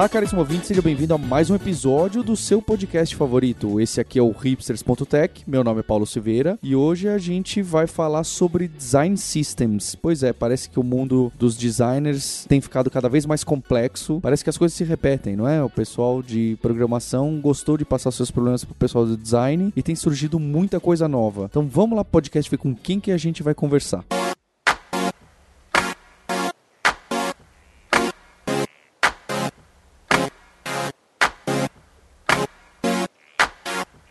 Olá, caríssimo ouvinte, seja bem-vindo a mais um episódio do seu podcast favorito. Esse aqui é o hipsters.tech, meu nome é Paulo Silveira e hoje a gente vai falar sobre design systems. Pois é, parece que o mundo dos designers tem ficado cada vez mais complexo, parece que as coisas se repetem, não é? O pessoal de programação gostou de passar seus problemas pro pessoal do design e tem surgido muita coisa nova. Então vamos lá, podcast, ver com quem que a gente vai conversar.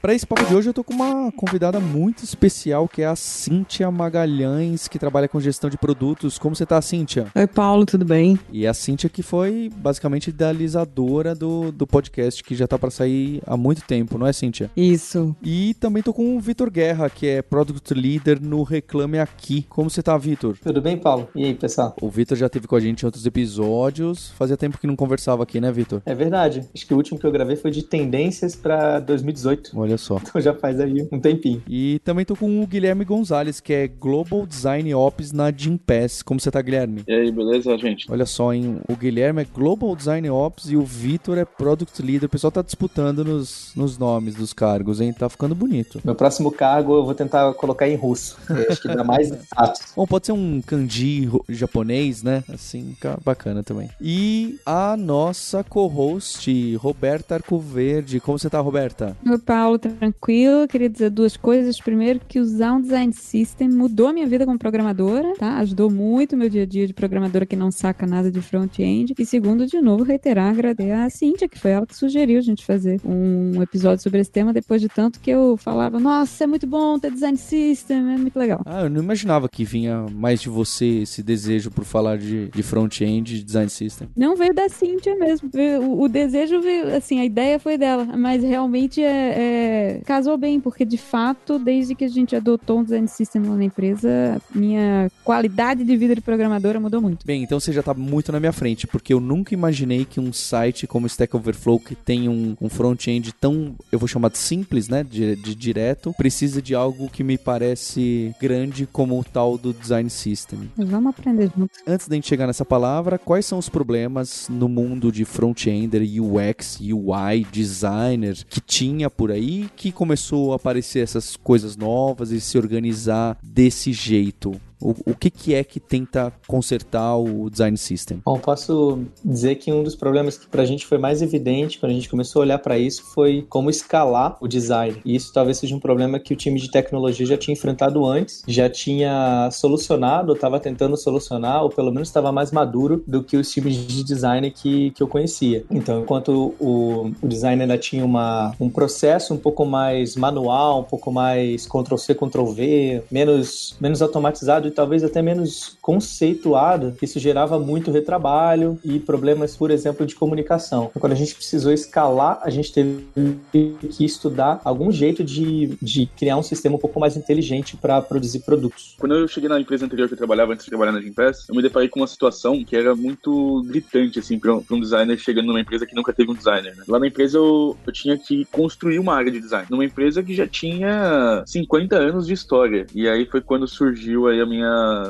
Para esse papo de hoje eu tô com uma convidada muito especial que é a Cíntia Magalhães, que trabalha com gestão de produtos. Como você tá, Cíntia? Oi, Paulo, tudo bem? E a Cíntia que foi basicamente idealizadora do, do podcast, que já tá para sair há muito tempo, não é, Cíntia? Isso. E também tô com o Vitor Guerra, que é Product Leader no Reclame Aqui. Como você tá, Vitor? Tudo bem, Paulo? E aí, pessoal? O Vitor já esteve com a gente em outros episódios. Fazia tempo que não conversava aqui, né, Vitor? É verdade. Acho que o último que eu gravei foi de tendências para 2018. Olha só. Então já faz aí um tempinho. E também tô com o Guilherme Gonzalez, que é Global Design Ops na Gympass. Como você tá, Guilherme? E aí, beleza, gente? Olha só, hein? O Guilherme é Global Design Ops e o Vitor é Product Leader. O pessoal tá disputando nos, nos nomes dos cargos, hein? Tá ficando bonito. Meu próximo cargo eu vou tentar colocar em russo. Acho que dá mais exato. Bom, pode ser um kanji japonês, né? Assim, fica bacana também. E a nossa co-host, Roberta Arcoverde. Como você tá, Roberta? Oi, Paulo, tranquilo. Queria dizer duas coisas. Primeiro, que usar um design system mudou a minha vida como programadora, tá? Ajudou muito o meu dia a dia de programadora que não saca nada de front-end. E segundo, de novo, reiterar, agradecer a Cíntia, que foi ela que sugeriu a gente fazer um episódio sobre esse tema, depois de tanto que eu falava, nossa, é muito bom ter design system, é muito legal. Ah, eu não imaginava que vinha mais de você esse desejo por falar de, de front-end e design system. Não veio da Cíntia mesmo. O, o desejo veio, assim, a ideia foi dela, mas realmente é, é- casou bem, porque de fato, desde que a gente adotou um design system lá na empresa, minha qualidade de vida de programadora mudou muito. Bem, então você já tá muito na minha frente, porque eu nunca imaginei que um site como Stack Overflow, que tem um, um front-end tão, eu vou chamar de simples, né, de, de direto, precisa de algo que me parece grande como o tal do design system. Mas vamos aprender juntos. Antes da gente chegar nessa palavra, quais são os problemas no mundo de front-ender, UX, UI, designer que tinha por aí que começou a aparecer essas coisas novas e se organizar desse jeito? O, o que, que é que tenta consertar o design system? Bom, posso dizer que um dos problemas que pra gente foi mais evidente quando a gente começou a olhar para isso foi como escalar o design. E isso talvez seja um problema que o time de tecnologia já tinha enfrentado antes, já tinha solucionado, estava tentando solucionar, ou pelo menos estava mais maduro do que os times de design que, que eu conhecia. Então, enquanto o, o design ainda tinha uma, um processo um pouco mais manual, um pouco mais Ctrl-C, Ctrl-V, menos, menos automatizado e talvez até menos conceituado, isso gerava muito retrabalho e problemas, por exemplo, de comunicação. Então, quando a gente precisou escalar, a gente teve que estudar algum jeito de, de criar um sistema um pouco mais inteligente para produzir produtos. Quando eu cheguei na empresa anterior que eu trabalhava antes de trabalhar na Gimpass, eu me deparei com uma situação que era muito gritante, assim, pra um, um designer chegando numa empresa que nunca teve um designer. né? Lá na empresa eu, eu tinha que construir uma área de design, numa empresa que já tinha 50 anos de história. E aí foi quando surgiu aí a minha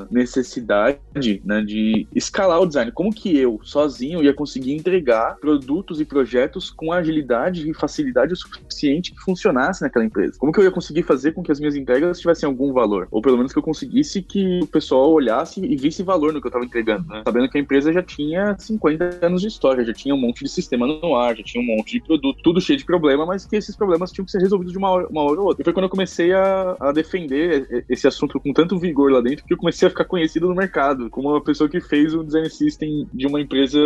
necessidade, né, de escalar o design. Como que eu, sozinho, ia conseguir entregar produtos e projetos com agilidade e facilidade o suficiente que funcionasse naquela empresa? Como que eu ia conseguir fazer com que as minhas entregas tivessem algum valor? Ou pelo menos que eu conseguisse que o pessoal olhasse e visse valor no que eu estava entregando, né? Sabendo que a empresa já tinha 50 anos de história, já tinha um monte de sistema no ar, já tinha um monte de produto, tudo cheio de problema, mas que esses problemas tinham que ser resolvidos de uma hora, uma hora ou outra. E foi quando eu comecei a, a defender esse assunto com tanto vigor lá dentro que eu comecei a ficar conhecido no mercado como uma pessoa que fez um design system de uma empresa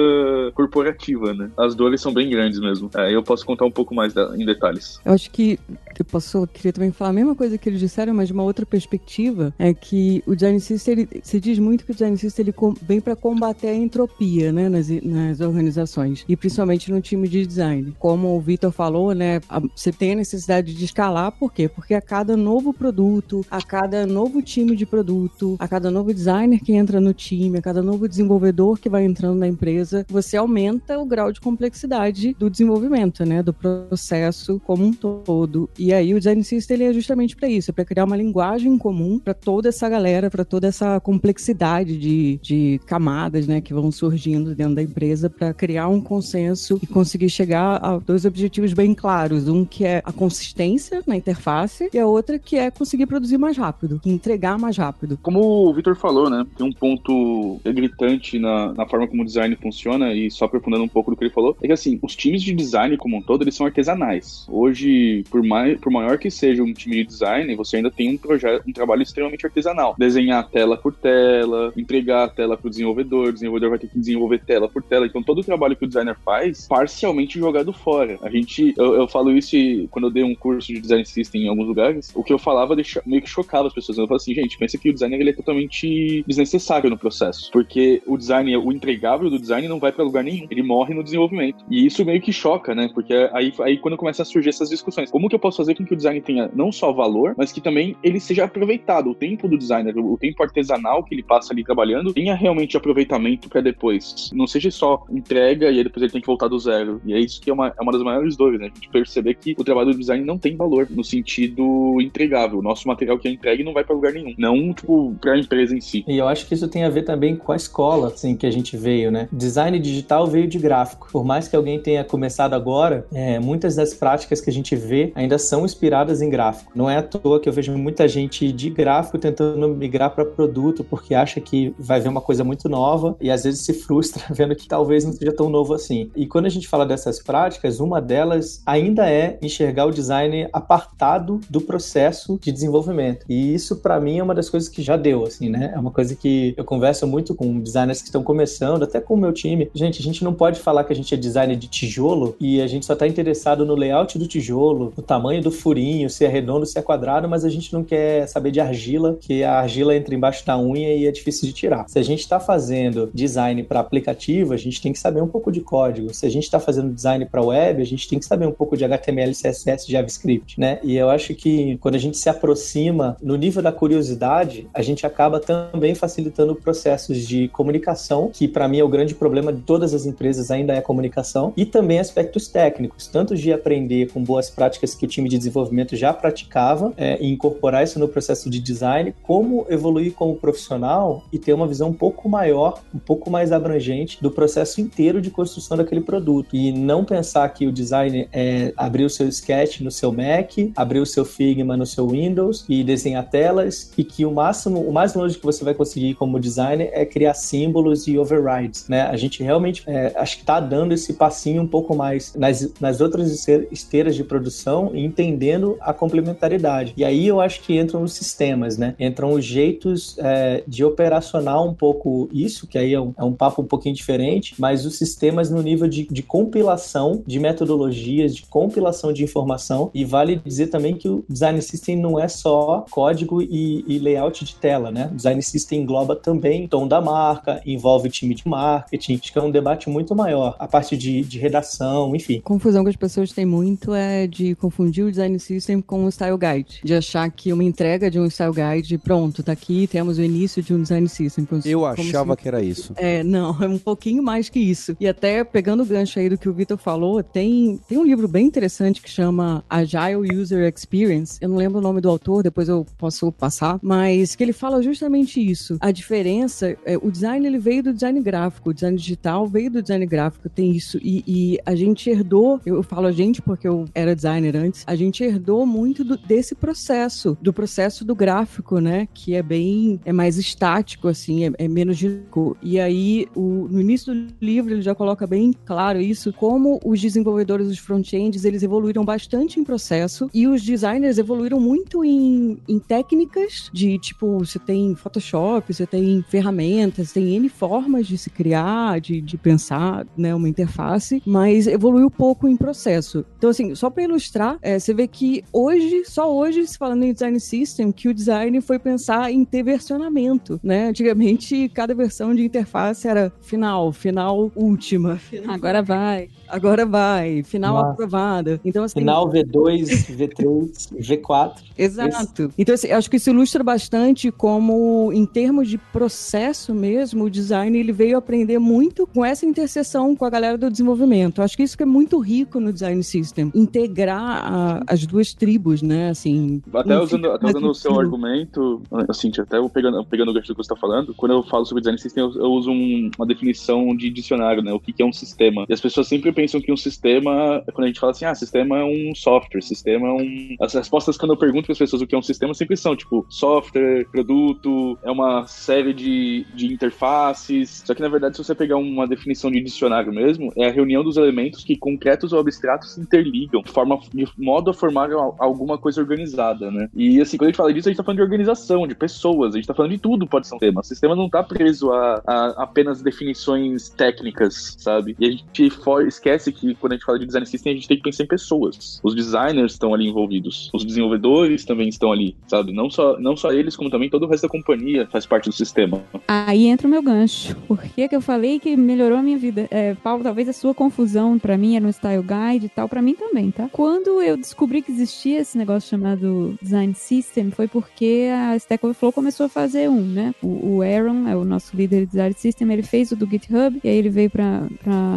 corporativa, né? As dores são bem grandes mesmo. É, eu posso contar um pouco mais da- em detalhes. Eu acho que eu posso, queria também falar a mesma coisa que eles disseram, mas de uma outra perspectiva, é que o design system, ele, se diz muito que o design system ele vem para combater a entropia, né, nas, nas organizações, e principalmente no time de design. Como o Vitor falou, né, você tem a necessidade de escalar, por quê? Porque a cada novo produto, a cada novo time de produto, a cada novo designer que entra no time, a cada novo desenvolvedor que vai entrando na empresa, você aumenta o grau de complexidade do desenvolvimento, né, do processo como um todo. E aí o design system ele é justamente para isso, é para criar uma linguagem comum para toda essa galera, para toda essa complexidade de, de camadas, né, que vão surgindo dentro da empresa para criar um consenso e conseguir chegar a dois objetivos bem claros, um que é a consistência na interface e a outra que é conseguir produzir mais rápido, entregar mais rápido. Como o Victor falou, né, tem um ponto gritante na, na forma como o design funciona e só aprofundando um pouco do que ele falou, é que assim, os times de design como um todo, eles são artesanais. Hoje, por, mais, por maior que seja um time de design, você ainda tem um projeto, um trabalho extremamente artesanal. Desenhar tela por tela, entregar a tela para o desenvolvedor, o desenvolvedor vai ter que desenvolver tela por tela. Então, todo o trabalho que o designer faz, parcialmente jogado fora. A gente, eu, eu falo isso quando eu dei um curso de design system em alguns lugares, o que eu falava deixa, meio que chocava as pessoas. Eu falava assim, gente, pensa que o ele é totalmente desnecessário no processo, porque o design, o entregável do design não vai para lugar nenhum, ele morre no desenvolvimento. E isso meio que choca, né? Porque aí, aí quando começa a surgir essas discussões, como que eu posso fazer com que o design tenha não só valor, mas que também ele seja aproveitado, o tempo do designer, o tempo artesanal que ele passa ali trabalhando, tenha realmente aproveitamento para depois. Não seja só entrega e aí depois ele tem que voltar do zero. E é isso que é uma, é uma das maiores dores, né? A gente perceber que o trabalho do design não tem valor no sentido entregável. O nosso material que é entregue não vai para lugar nenhum. Não, tipo, para a empresa em si. E eu acho que isso tem a ver também com a escola, assim, que a gente veio, né? Design digital veio de gráfico. Por mais que alguém tenha começado agora, é, muitas das práticas que a gente vê ainda são inspiradas em gráfico. Não é à toa que eu vejo muita gente de gráfico tentando migrar para produto porque acha que vai ver uma coisa muito nova e às vezes se frustra vendo que talvez não seja tão novo assim. E quando a gente fala dessas práticas, uma delas ainda é enxergar o design apartado do processo de desenvolvimento. E isso para mim é uma das coisas que já deu, assim, né? É uma coisa que eu converso muito com designers que estão começando, até com o meu time. Gente, a gente não pode falar que a gente é designer de tijolo e a gente só está interessado no layout do tijolo, no tamanho do furinho, se é redondo, se é quadrado, mas a gente não quer saber de argila, que a argila entra embaixo da unha e é difícil de tirar. Se a gente está fazendo design para aplicativo, a gente tem que saber um pouco de código. Se a gente está fazendo design para web, a gente tem que saber um pouco de HTML, CSS, JavaScript, né? E eu acho que quando a gente se aproxima no nível da curiosidade, a gente acaba também facilitando processos de comunicação, que para mim é o grande problema de todas as empresas ainda é a comunicação, e também aspectos técnicos, tanto de aprender com boas práticas que o time de desenvolvimento já praticava é, e incorporar isso no processo de design, como evoluir como profissional e ter uma visão um pouco maior, um pouco mais abrangente do processo inteiro de construção daquele produto. E não pensar que o design é abrir o seu sketch no seu Mac, abrir o seu Figma no seu Windows e desenhar telas, e que o máximo, o mais longe que você vai conseguir como designer é criar símbolos e overrides, né? A gente realmente é, acho que está dando esse passinho um pouco mais nas, nas outras esteiras de produção e entendendo a complementaridade. E aí eu acho que entram os sistemas, né? Entram os jeitos é, de operacionar um pouco isso, que aí é um, é um, papo um pouquinho diferente, mas os sistemas no nível de, de compilação de metodologias, de compilação de informação. E vale dizer também que o design system não é só código e, e layout de tela, né? O design system engloba também tom da marca, envolve time de marketing. Acho que é um debate muito maior. A parte de, de redação, enfim. Confusão que as pessoas têm muito é de confundir o design system com o style guide. De achar que uma entrega de um style guide, pronto, tá aqui, temos o início de um design system. Como Eu achava se... que era isso. É, não, é um pouquinho mais que isso. E até pegando o gancho aí do que o Vitor falou, tem, tem um livro bem interessante que chama Agile User Experience. Eu não lembro o nome do autor, depois eu posso passar, mas que ele fala justamente isso. A diferença, é, o design ele veio do design gráfico, o design digital veio do design gráfico, tem isso. E, e a gente herdou, eu falo a gente porque eu era designer antes, a gente herdou muito do, desse processo, do processo do gráfico, né? Que é bem, é mais estático, assim, é, é menos dinâmico. E aí, o, no início do livro, ele já coloca bem claro isso, como os desenvolvedores dos front-ends, eles evoluíram bastante em processo e os designers evoluíram muito em, em técnicas de, tipo, você tem Photoshop, você tem ferramentas, tem N formas de se criar, de, de pensar, né, uma interface, mas evoluiu pouco em processo. Então, assim, só para ilustrar, é, você vê que hoje, só hoje, se falando em design system, que o design foi pensar em ter versionamento, né? Antigamente, cada versão de interface era final, final última. Agora vai. Agora vai, final Nossa. aprovada. Então, assim, Final V2, V3, V4. Exato. Então, assim, acho que isso ilustra bastante como, em termos de processo mesmo, o design ele veio aprender muito com essa interseção com a galera do desenvolvimento. Acho que isso que é muito rico no design system, integrar a- as duas tribos, né? Assim, Até usando, até mais usando o seu argumento, assim, até eu pegando, pegando o gancho do que você está falando, quando eu falo sobre design system, eu, eu uso um- uma definição de dicionário, né? O que, que é um sistema. E as pessoas sempre pensam que um sistema, quando a gente fala assim, ah, sistema é um software, sistema é um. As respostas quando eu pergunto para as pessoas o que é um sistema sempre são, tipo, software, produto, é uma série de, de interfaces. Só que na verdade, se você pegar uma definição de dicionário mesmo, é a reunião dos elementos que concretos ou abstratos se interligam, de, forma, de modo a formar al- alguma coisa organizada, né? E assim, quando a gente fala disso, a gente tá falando de organização, de pessoas, a gente tá falando de tudo pode ser um sistema. O sistema não tá preso a, a apenas definições técnicas, sabe? E a gente for- esquece que quando a gente fala de design system, a gente tem que pensar em pessoas. Os designers estão ali envolvidos, os desenvolvedores também estão ali, sabe? Não só, não só eles, como também todo o resto da companhia faz parte do sistema. Aí entra o meu gancho. Por que, que eu falei que melhorou a minha vida? É, Paulo, talvez a sua confusão pra mim era no Style Guide e tal, pra mim também, tá? Quando eu descobri que existia esse negócio chamado Design System, foi porque a Stack Overflow começou a fazer um, né? O, o Aaron, é o nosso líder de Design System, ele fez o do GitHub, e aí ele veio pra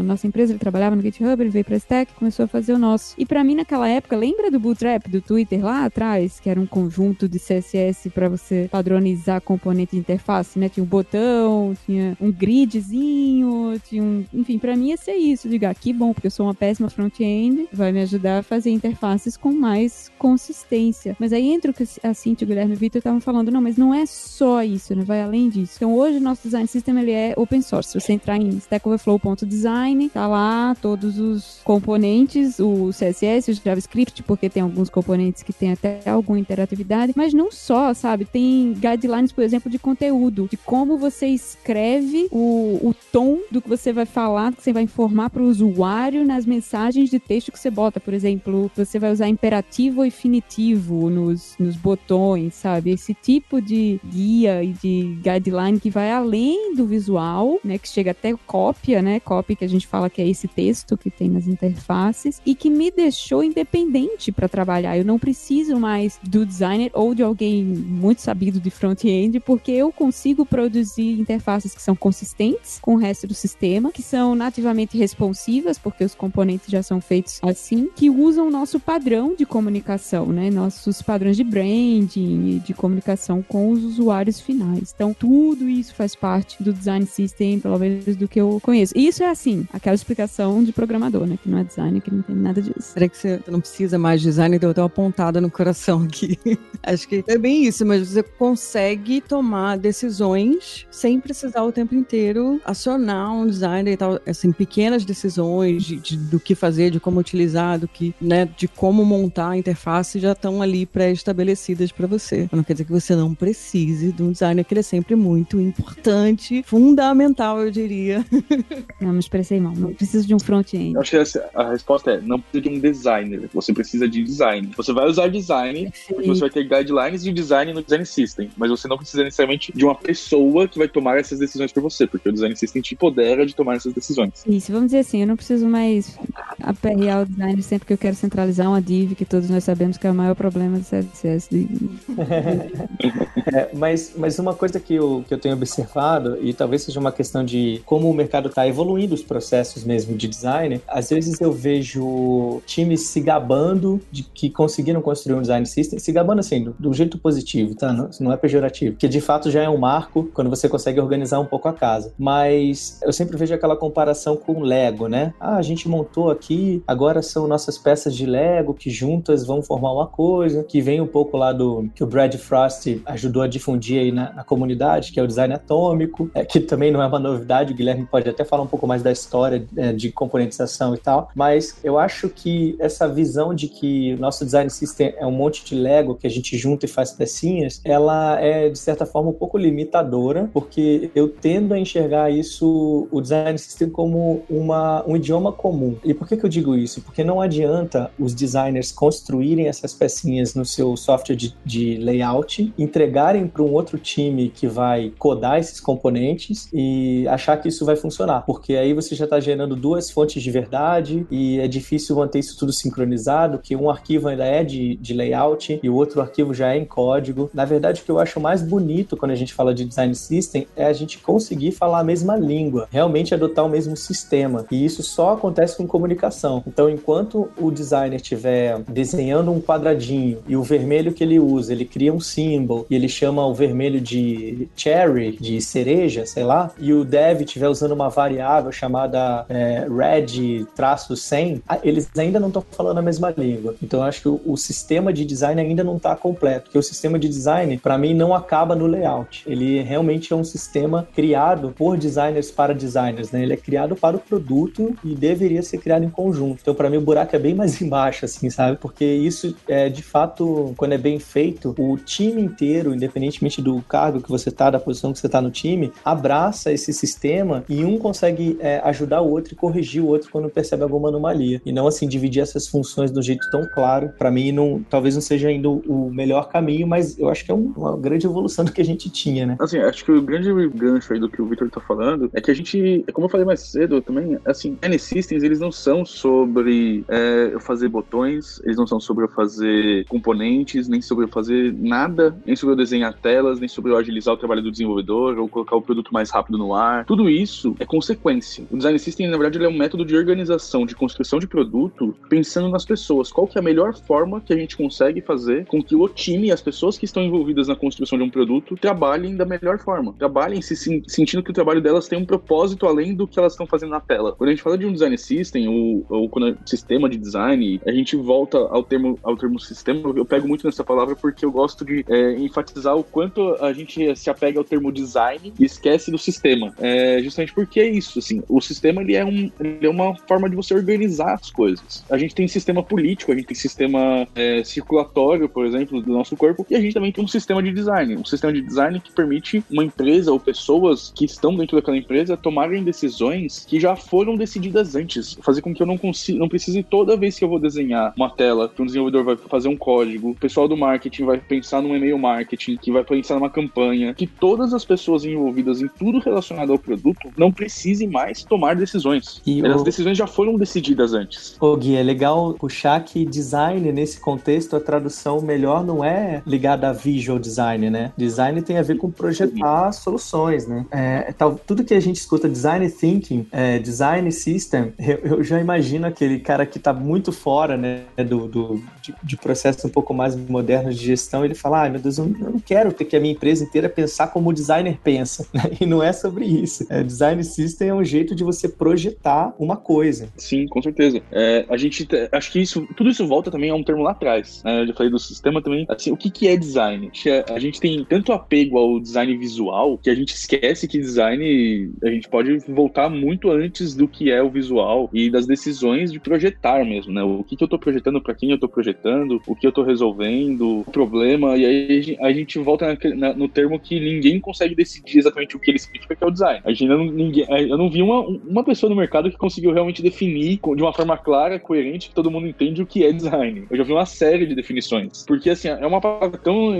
nossa empresa, ele trabalhava no GitHub, ele veio pra Stack, começou a fazer o nosso. E pra mim, naquela época, lembra do Bootstrap, do Twitter lá atrás, que era um conjunto de CSS pra você padronizar componente de interface, né? Tinha um botão, tinha um gridzinho, tinha um... Enfim, pra mim ia ser isso. Diga, ah, que bom, porque eu sou uma péssima front-end, vai me ajudar a fazer interfaces com mais consistência. Mas aí entra o que a Cintia, o Guilherme e o Vitor estavam falando, não, mas não é só isso, né? Vai além disso. Então hoje o nosso design system ele é open source. Se você entrar em stackoverflow.design, tá lá todos os componentes, o CSS, o JavaScript, porque tem alguns componentes que tem até alguma interatividade, mas não só, sabe? Tem guidelines, por exemplo, de conteúdo, de como você escreve o, o tom do que você vai falar, que você vai informar para o usuário nas mensagens de texto que você bota. Por exemplo, você vai usar imperativo ou infinitivo nos, nos botões, sabe? Esse tipo de guia e de guideline que vai além do visual, né? Que chega até cópia, né? Copy que a gente fala que é esse texto que tem nas interfaces e que me deixou independente para trabalhar. Eu não preciso mais do designer ou de alguém muito sabido de front-end, porque eu consigo produzir interfaces que são consistentes com o resto do sistema, que são nativamente responsivas, porque os componentes já são feitos assim, que usam o nosso padrão de comunicação, né? Nossos padrões de branding e de comunicação com os usuários finais. Então, tudo isso faz parte do design system, pelo menos do que eu conheço. E isso é assim, aquela explicação de programador, né? Que não é designer, que não tem nada disso. Será que você não precisa mais de design? Deu até uma pontada no coração aqui. Acho que é bem isso, mas você consegue tomar decisões sem precisar o tempo inteiro acionar um designer e tal. Assim, pequenas decisões de, de- do que fazer, de como utilizar, do que, né, de como montar a interface já estão ali pré-estabelecidas para você. Não quer dizer que você não precise de um designer, que ele é sempre muito importante, fundamental, eu diria. Não me expressei mal. Não preciso de um front-end. Acho que essa- a resposta é: não precisa de um designer, você precisa de design. Você vai usar design, porque você vai ter guidelines de design no design system, mas você não precisa necessariamente de uma pessoa que vai tomar essas decisões por você, porque o design system te empodera de tomar essas decisões. Isso, vamos dizer assim, eu não preciso mais aperrear o design sempre que eu quero centralizar uma div, que todos nós sabemos que é o maior problema do CSS. É, mas, mas uma coisa que eu, que eu tenho observado, e talvez seja uma questão de como o mercado está evoluindo os processos mesmo de design, às vezes eu vejo times se gabando de que conseguiram construir um design system, se gabando assim, do, do jeito positivo, tá? Não, não é pejorativo, que de fato já é um marco quando você consegue organizar um pouco a casa. Mas eu sempre vejo aquela comparação com Lego, né? Ah, a gente montou aqui, agora são nossas peças de Lego que juntas vão formar uma coisa, que vem um pouco lá do que o Brad Frost ajudou a difundir aí na, na comunidade, que é o design atômico, é, que também não é uma novidade, o Guilherme pode até falar um pouco mais da história é, de componentização e tal, mas eu acho que essa visão de que o nosso design system é um monte de Lego que a gente junta e faz pecinhas, ela é de certa forma um pouco limitadora, porque eu tendo a enxergar isso, o design system como uma, um idioma comum. E por que, que eu digo isso? Porque não adianta os designers designers construírem essas pecinhas no seu software de, de layout, entregarem para um outro time que vai codar esses componentes e achar que isso vai funcionar, porque aí você já está gerando duas fontes de verdade e é difícil manter isso tudo sincronizado, que um arquivo ainda é de, de layout e o outro arquivo já é em código. Na verdade, o que eu acho mais bonito quando a gente fala de design system é a gente conseguir falar a mesma língua, realmente adotar o mesmo sistema. E isso só acontece com comunicação. Então, enquanto o designer estiver desenhando um quadradinho e o vermelho que ele usa, ele cria um símbolo e ele chama o vermelho de cherry, de cereja, sei lá, e o dev estiver usando uma variável chamada é, red-100, eles ainda não estão falando a mesma língua. Então, eu acho que o, o sistema de design ainda não está completo, porque o sistema de design, para mim, não acaba no layout. Ele realmente é um sistema criado por designers para designers, né? Ele é criado para o produto e deveria ser criado em conjunto. Então, para mim, o buraco é bem mais embaixo, assim, sabe? Porque isso é de fato, quando é bem feito, o time inteiro, independentemente do cargo que você tá, da posição que você tá no time, abraça esse sistema e um consegue é, ajudar o outro e corrigir o outro quando percebe alguma anomalia. E não assim dividir essas funções um jeito tão claro. Para mim, não, talvez não seja ainda o melhor caminho, mas eu acho que é um, uma grande evolução do que a gente tinha, né? Assim, acho que o grande gancho aí do que o Victor tá falando é que a gente, como eu falei mais cedo também, assim, N-Systems, eles não são sobre é, eu fazer botões, eles não são sobre eu fazer componentes, nem sobre eu fazer nada, nem sobre eu desenhar telas, nem sobre eu agilizar o trabalho do desenvolvedor ou colocar o produto mais rápido no ar. Tudo isso é consequência. O Design System, na verdade, é um método de organização, de construção de produto, pensando nas pessoas. Qual que é a melhor forma que a gente consegue fazer com que o time as pessoas que estão envolvidas na construção de um produto trabalhem da melhor forma. Trabalhem se sentindo que o trabalho delas tem um propósito além do que elas estão fazendo na tela. Quando a gente fala de um design system ou, ou quando é sistema de design, a gente volta ao termo, ao termo sistema. Eu pego muito nessa palavra porque eu gosto de é, enfatizar o quanto a gente se apega ao termo design e esquece do sistema. É, justamente porque é isso, assim, o sistema ele é, um, ele é uma forma de você organizar as coisas. A gente tem sistema político, a gente tem sistema é, circulatório, por exemplo, do nosso corpo, e a gente também tem um sistema de design, um sistema de design que permite uma empresa ou pessoas que estão dentro daquela empresa tomarem decisões que já foram decididas antes, fazer com que eu não consiga, não precise toda vez que eu vou desenhar uma tela, que um desenvolvedor vai fazer um código, o pessoal do marketing vai pensar num e-mail marketing, que vai pensar numa campanha, que todas as pessoas envolvidas em tudo relacionado ao produto não precisem mais tomar decisões. E As o... decisões já foram decididas antes. Ô Gui, é legal puxar que design nesse contexto, a tradução melhor não é ligada a visual design, né? Design tem a ver com projetar soluções, né? É, tal, tudo que a gente escuta design thinking, é, design system, eu, eu, já imagino aquele cara que está muito fora, né, do, do de, de processos um pouco mais modernos de gestão, ele fala, ai ah, meu Deus, eu não quero ter que a minha empresa inteira pensar como o designer pensa, né? E não é sobre isso. É, design system é um jeito de você projetar uma coisa. Sim, com certeza. É, a gente, acho que isso, tudo isso volta também a um termo lá atrás, né? Eu já falei do sistema também, assim, o que que é design? A gente tem tanto apego ao design visual que a gente esquece que design a gente pode voltar muito antes do que é o visual e das decisões de projetar mesmo, né? O que, que eu estou projetando, para quem eu estou projetando, o que eu estou resolvendo, o problema, e aí a gente volta na, no termo que ninguém consegue decidir exatamente o que ele significa, que é o design. A gente não, ninguém, eu não vi uma, uma pessoa no mercado que conseguiu realmente definir de uma forma clara, coerente, que todo mundo entende o que é design. Eu já vi uma série de definições, porque assim, é uma palavra tão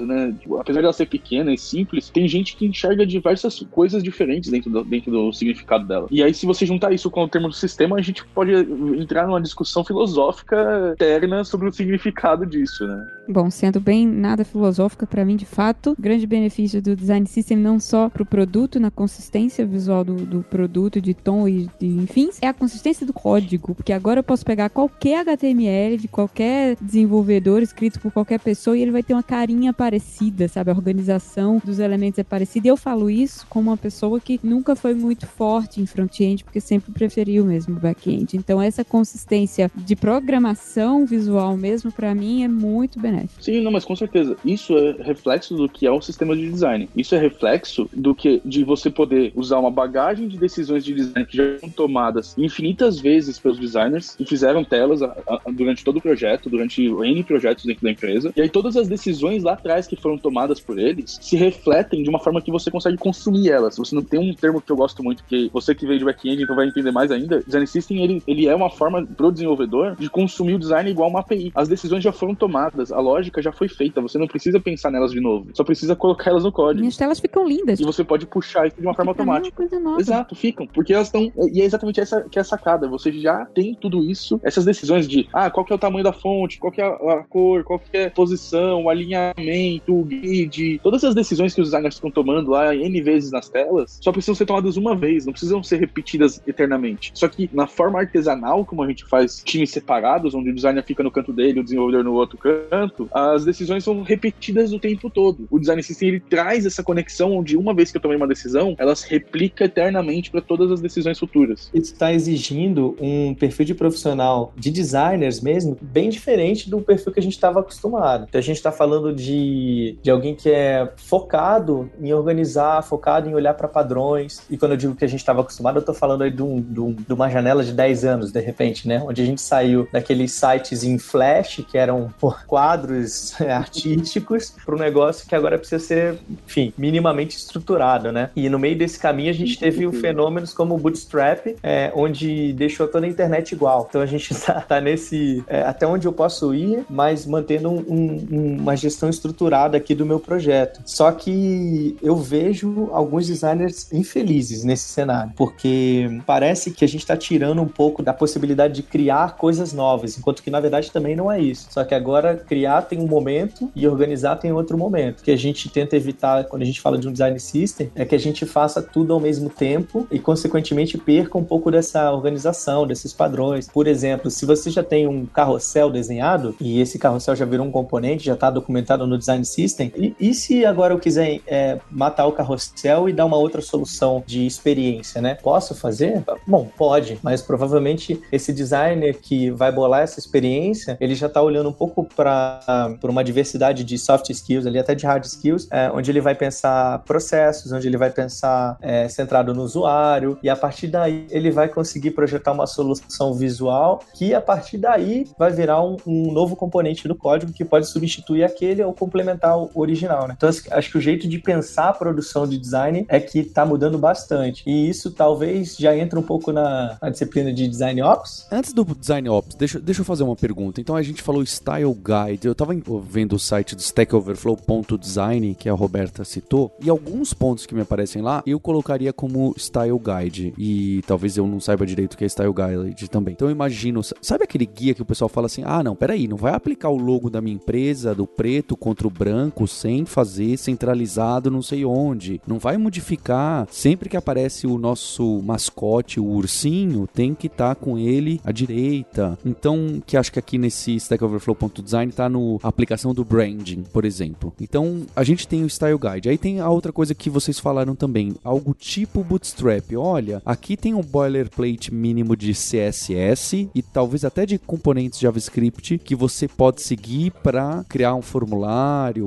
né? Tipo, apesar de ela ser pequena e simples, tem gente que enxerga diversas coisas diferentes dentro do, dentro do significado dela. E aí, se você juntar isso com o termo do sistema, a gente pode entrar numa discussão filosófica eterna sobre o significado disso, né? Bom, sendo bem nada filosófica, para mim, de fato, grande benefício do design system não só para o produto, na consistência visual do, do produto, de tom e de enfim, é a consistência do código, porque agora eu posso pegar qualquer HTML de qualquer desenvolvedor escrito por qualquer pessoa e ele vai ter uma carinha parecida, sabe? A organização dos elementos é parecida. E eu falo isso como uma pessoa que nunca foi muito forte em front-end, porque sempre preferiu mesmo back-end. Então, essa consistência de programação visual mesmo, para mim, é muito benéfico. Sim, não, mas com certeza. Isso é reflexo do que é o sistema de design. Isso é reflexo do que de você poder usar uma bagagem de decisões de design que já foram tomadas infinitas vezes pelos designers e fizeram telas a, a, durante todo o projeto, durante N projetos dentro da empresa. E aí todas as decisões lá atrás que foram tomadas por eles se refletem de uma forma que você consegue consumir elas. Você não tem um termo que eu gosto muito, que você que veio de back-end então vai entender mais ainda. Design System, ele, ele é uma forma pro desenvolvedor de consumir o design igual uma API. As decisões já foram tomadas, a lógica já foi feita, você não precisa pensar nelas de novo, só precisa colocar elas no código. Minhas telas ficam lindas. E você pode puxar isso de uma forma a automática. Exato, ficam. Porque elas estão. E é exatamente essa que é a sacada. Você já tem tudo isso, essas decisões de ah, qual que é o tamanho da fonte, qual que é a cor, qual que é a posição, o alinhamento, o grid. Todas as decisões que os designers estão tomando lá N vezes nas telas só precisam ser tomadas uma vez, não precisam ser repetidas eternamente. Só que na forma artesanal, como a gente faz times separados, onde o designer fica no canto dele, o desenvolvedor no outro canto, as decisões são repetidas o tempo todo. O design system ele traz essa conexão onde uma vez que eu tomei uma decisão, ela se replica eternamente para todas as decisões futuras. Isso está exigindo um perfil de profissional, de designers mesmo, bem diferente do perfil que a gente estava acostumado. Então a gente está falando de, de alguém que é focado em organizar, focado em olhar para padrões. E quando eu digo que a gente estava acostumado, eu estou falando aí de, um, de, um, de, uma janela de 10 anos, de repente, né? Onde a gente saiu daqueles sites em flash, que eram quadros artísticos, para um negócio que agora precisa ser, enfim, minimamente estruturado, né? E no meio desse caminho a gente teve fenômenos como o Bootstrap, é, onde deixou toda a internet igual. Então a gente tá, tá nesse. É, até onde eu posso ir, mas mantendo um, um, uma gestão estruturada aqui do meu projeto. Só que eu vejo alguns designers infelizes nesse cenário, porque parece que a gente está tirando um pouco da possibilidade de criar coisas novas, enquanto que na verdade também não é isso. Só que agora criar tem um momento e organizar tem outro momento. O que a gente tenta evitar quando a gente fala de um design system é que a gente faça tudo ao mesmo tempo e, consequentemente, perca um pouco dessa organização, desses padrões. Por exemplo, se você já tem um carrossel desenhado e esse carrossel já virou um componente, já está documentado no design system, e, e se agora eu quiser é, matar o carrossel e dar uma outra solução de experiência, né? Posso fazer? Bom, pode, mas provavelmente esse designer que vai bolar essa experiência, ele já está olhando um pouco para uma diversidade de soft skills ali, até de hard skills, é, onde ele vai pensar processos, onde ele vai pensar é, centrado no usuário, e a partir daí ele vai conseguir projetar uma solução visual que a partir daí vai virar um, um novo componente do código que pode substituir aquele ou complementar o original, né? Então acho que o jeito de pensar a produção de design é que está mudando bastante. E isso talvez já entra um pouco na, na disciplina de design ops. Antes do design ops, deixa, deixa eu fazer uma pergunta. Então a gente falou style guide. Eu tava vendo o site do Stack Overflow.design, que a Roberta citou, e alguns pontos que me aparecem lá, eu colocaria como style guide. E talvez eu não saiba direito o que é style guide também. Então eu imagino, sabe aquele guia que o pessoal fala assim: ah, não, peraí, não vai aplicar o logo da minha empresa, do preto contra o branco, sem fazer centralizado não sei onde. Não vai modificar. Sempre que aparece o nosso mascote, o ursinho, tem que estar tá com ele à direita. Então, que acho que aqui nesse Stack Overflow.design tá no aplicação do branding, por exemplo. Então, a gente tem o Style Guide. Aí tem a outra coisa que vocês falaram também, algo tipo Bootstrap. Olha, aqui tem um boilerplate mínimo de CSS e talvez até de componentes JavaScript que você pode seguir para criar um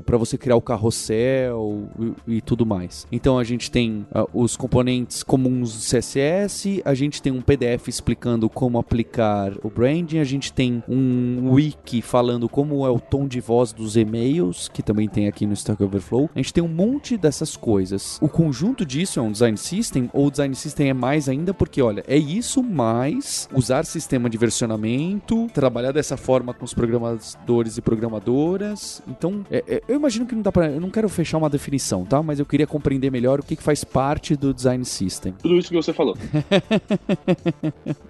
para você criar o carrossel e, e, tudo mais. Então a gente tem uh, os componentes comuns do CSS, a gente tem um PDF explicando como aplicar o branding, a gente tem um wiki falando como é o tom de voz dos e-mails, que também tem aqui no Stack Overflow. A gente tem um monte dessas coisas. O conjunto disso é um design system, ou design system é mais ainda porque, olha, é isso mais usar sistema de versionamento, trabalhar dessa forma com os programadores e programadoras. Então, é, é, eu imagino que não dá pra. Eu não quero fechar uma definição, tá? Mas eu queria compreender melhor o que, que faz parte do design system. Tudo isso que você falou.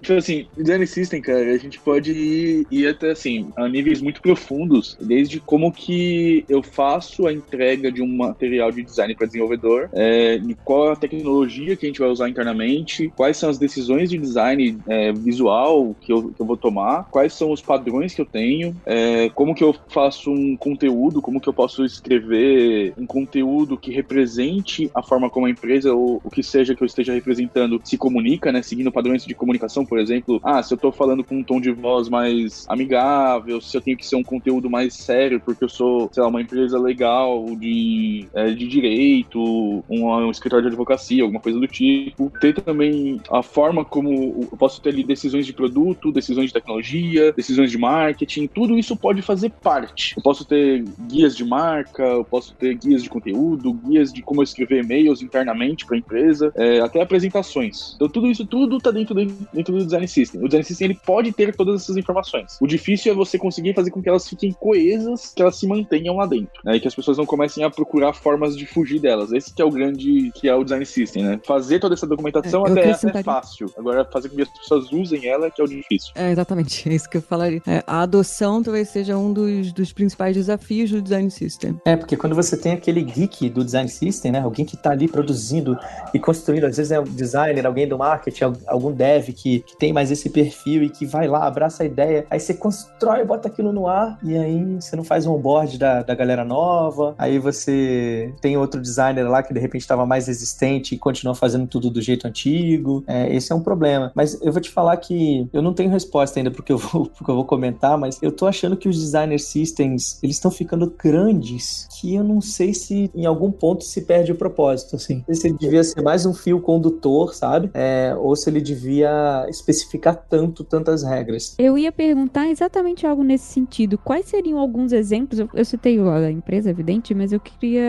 então, assim, design system, cara, a gente pode ir, ir até assim, a níveis muito profundos, desde como que eu faço a entrega de um material de design para desenvolvedor, é, de qual a tecnologia que a gente vai usar internamente, quais são as decisões de design é, visual que eu, que eu, vou tomar, quais são os padrões que eu tenho, é, como que eu faço um conteúdo, como que eu posso escrever um conteúdo que represente a forma como a empresa ou o que seja que eu esteja representando se comunica, né, seguindo padrões de comunicação, por exemplo, ah, se eu estou falando com um tom de voz mais amigável, se eu tenho que ser um conteúdo mais sério porque eu sou, sei lá, uma empresa legal de, é, de direito, um, um escritório de advocacia, alguma coisa do tipo. Ter também a forma como eu posso ter ali decisões de produto, decisões de tecnologia, decisões de marketing, tudo isso pode fazer parte. Eu posso ter guias de marca, eu posso ter guias de conteúdo, guias de como eu escrever e-mails internamente para a empresa, é, até apresentações. Então tudo isso tudo está dentro, dentro do design system. O design system ele pode ter todas essas informações. O difícil é você conseguir fazer com que elas fiquem coesas, que elas se mantenham lá dentro, né? E que as pessoas não comecem a procurar formas de fugir delas. Esse que é o grande, que é o design system, né? Fazer toda essa documentação É, até é fácil. Agora, fazer com que as pessoas usem ela que é o difícil. É, exatamente, é isso que eu falaria. É, a adoção talvez seja um dos, dos principais desafios do design system. É, porque quando você tem aquele geek do design system, né? Alguém que tá ali produzindo e construindo, às vezes é um designer, alguém do marketing, al- algum dev que, que tem mais esse perfil e que vai lá, abraça a ideia, aí você constrói, bota aquilo no ar, e aí você não faz um onboard da, da galera nova, aí você tem outro designer lá que de repente estava mais resistente e continua fazendo tudo do jeito antigo. É, esse é um problema. Mas eu vou te falar que eu não tenho resposta ainda porque eu vou, porque eu vou comentar, mas eu tô achando que os designer systems, eles estão ficando grandes que eu não sei se em algum ponto se perde o propósito, assim. Se ele devia ser mais um fio condutor, sabe? É, ou se ele devia especificar tanto, tantas regras. Eu ia perguntar exatamente algo nesse sentido. Quais seriam alguns exemplos? Eu, eu citei a empresa, evidente, mas eu queria.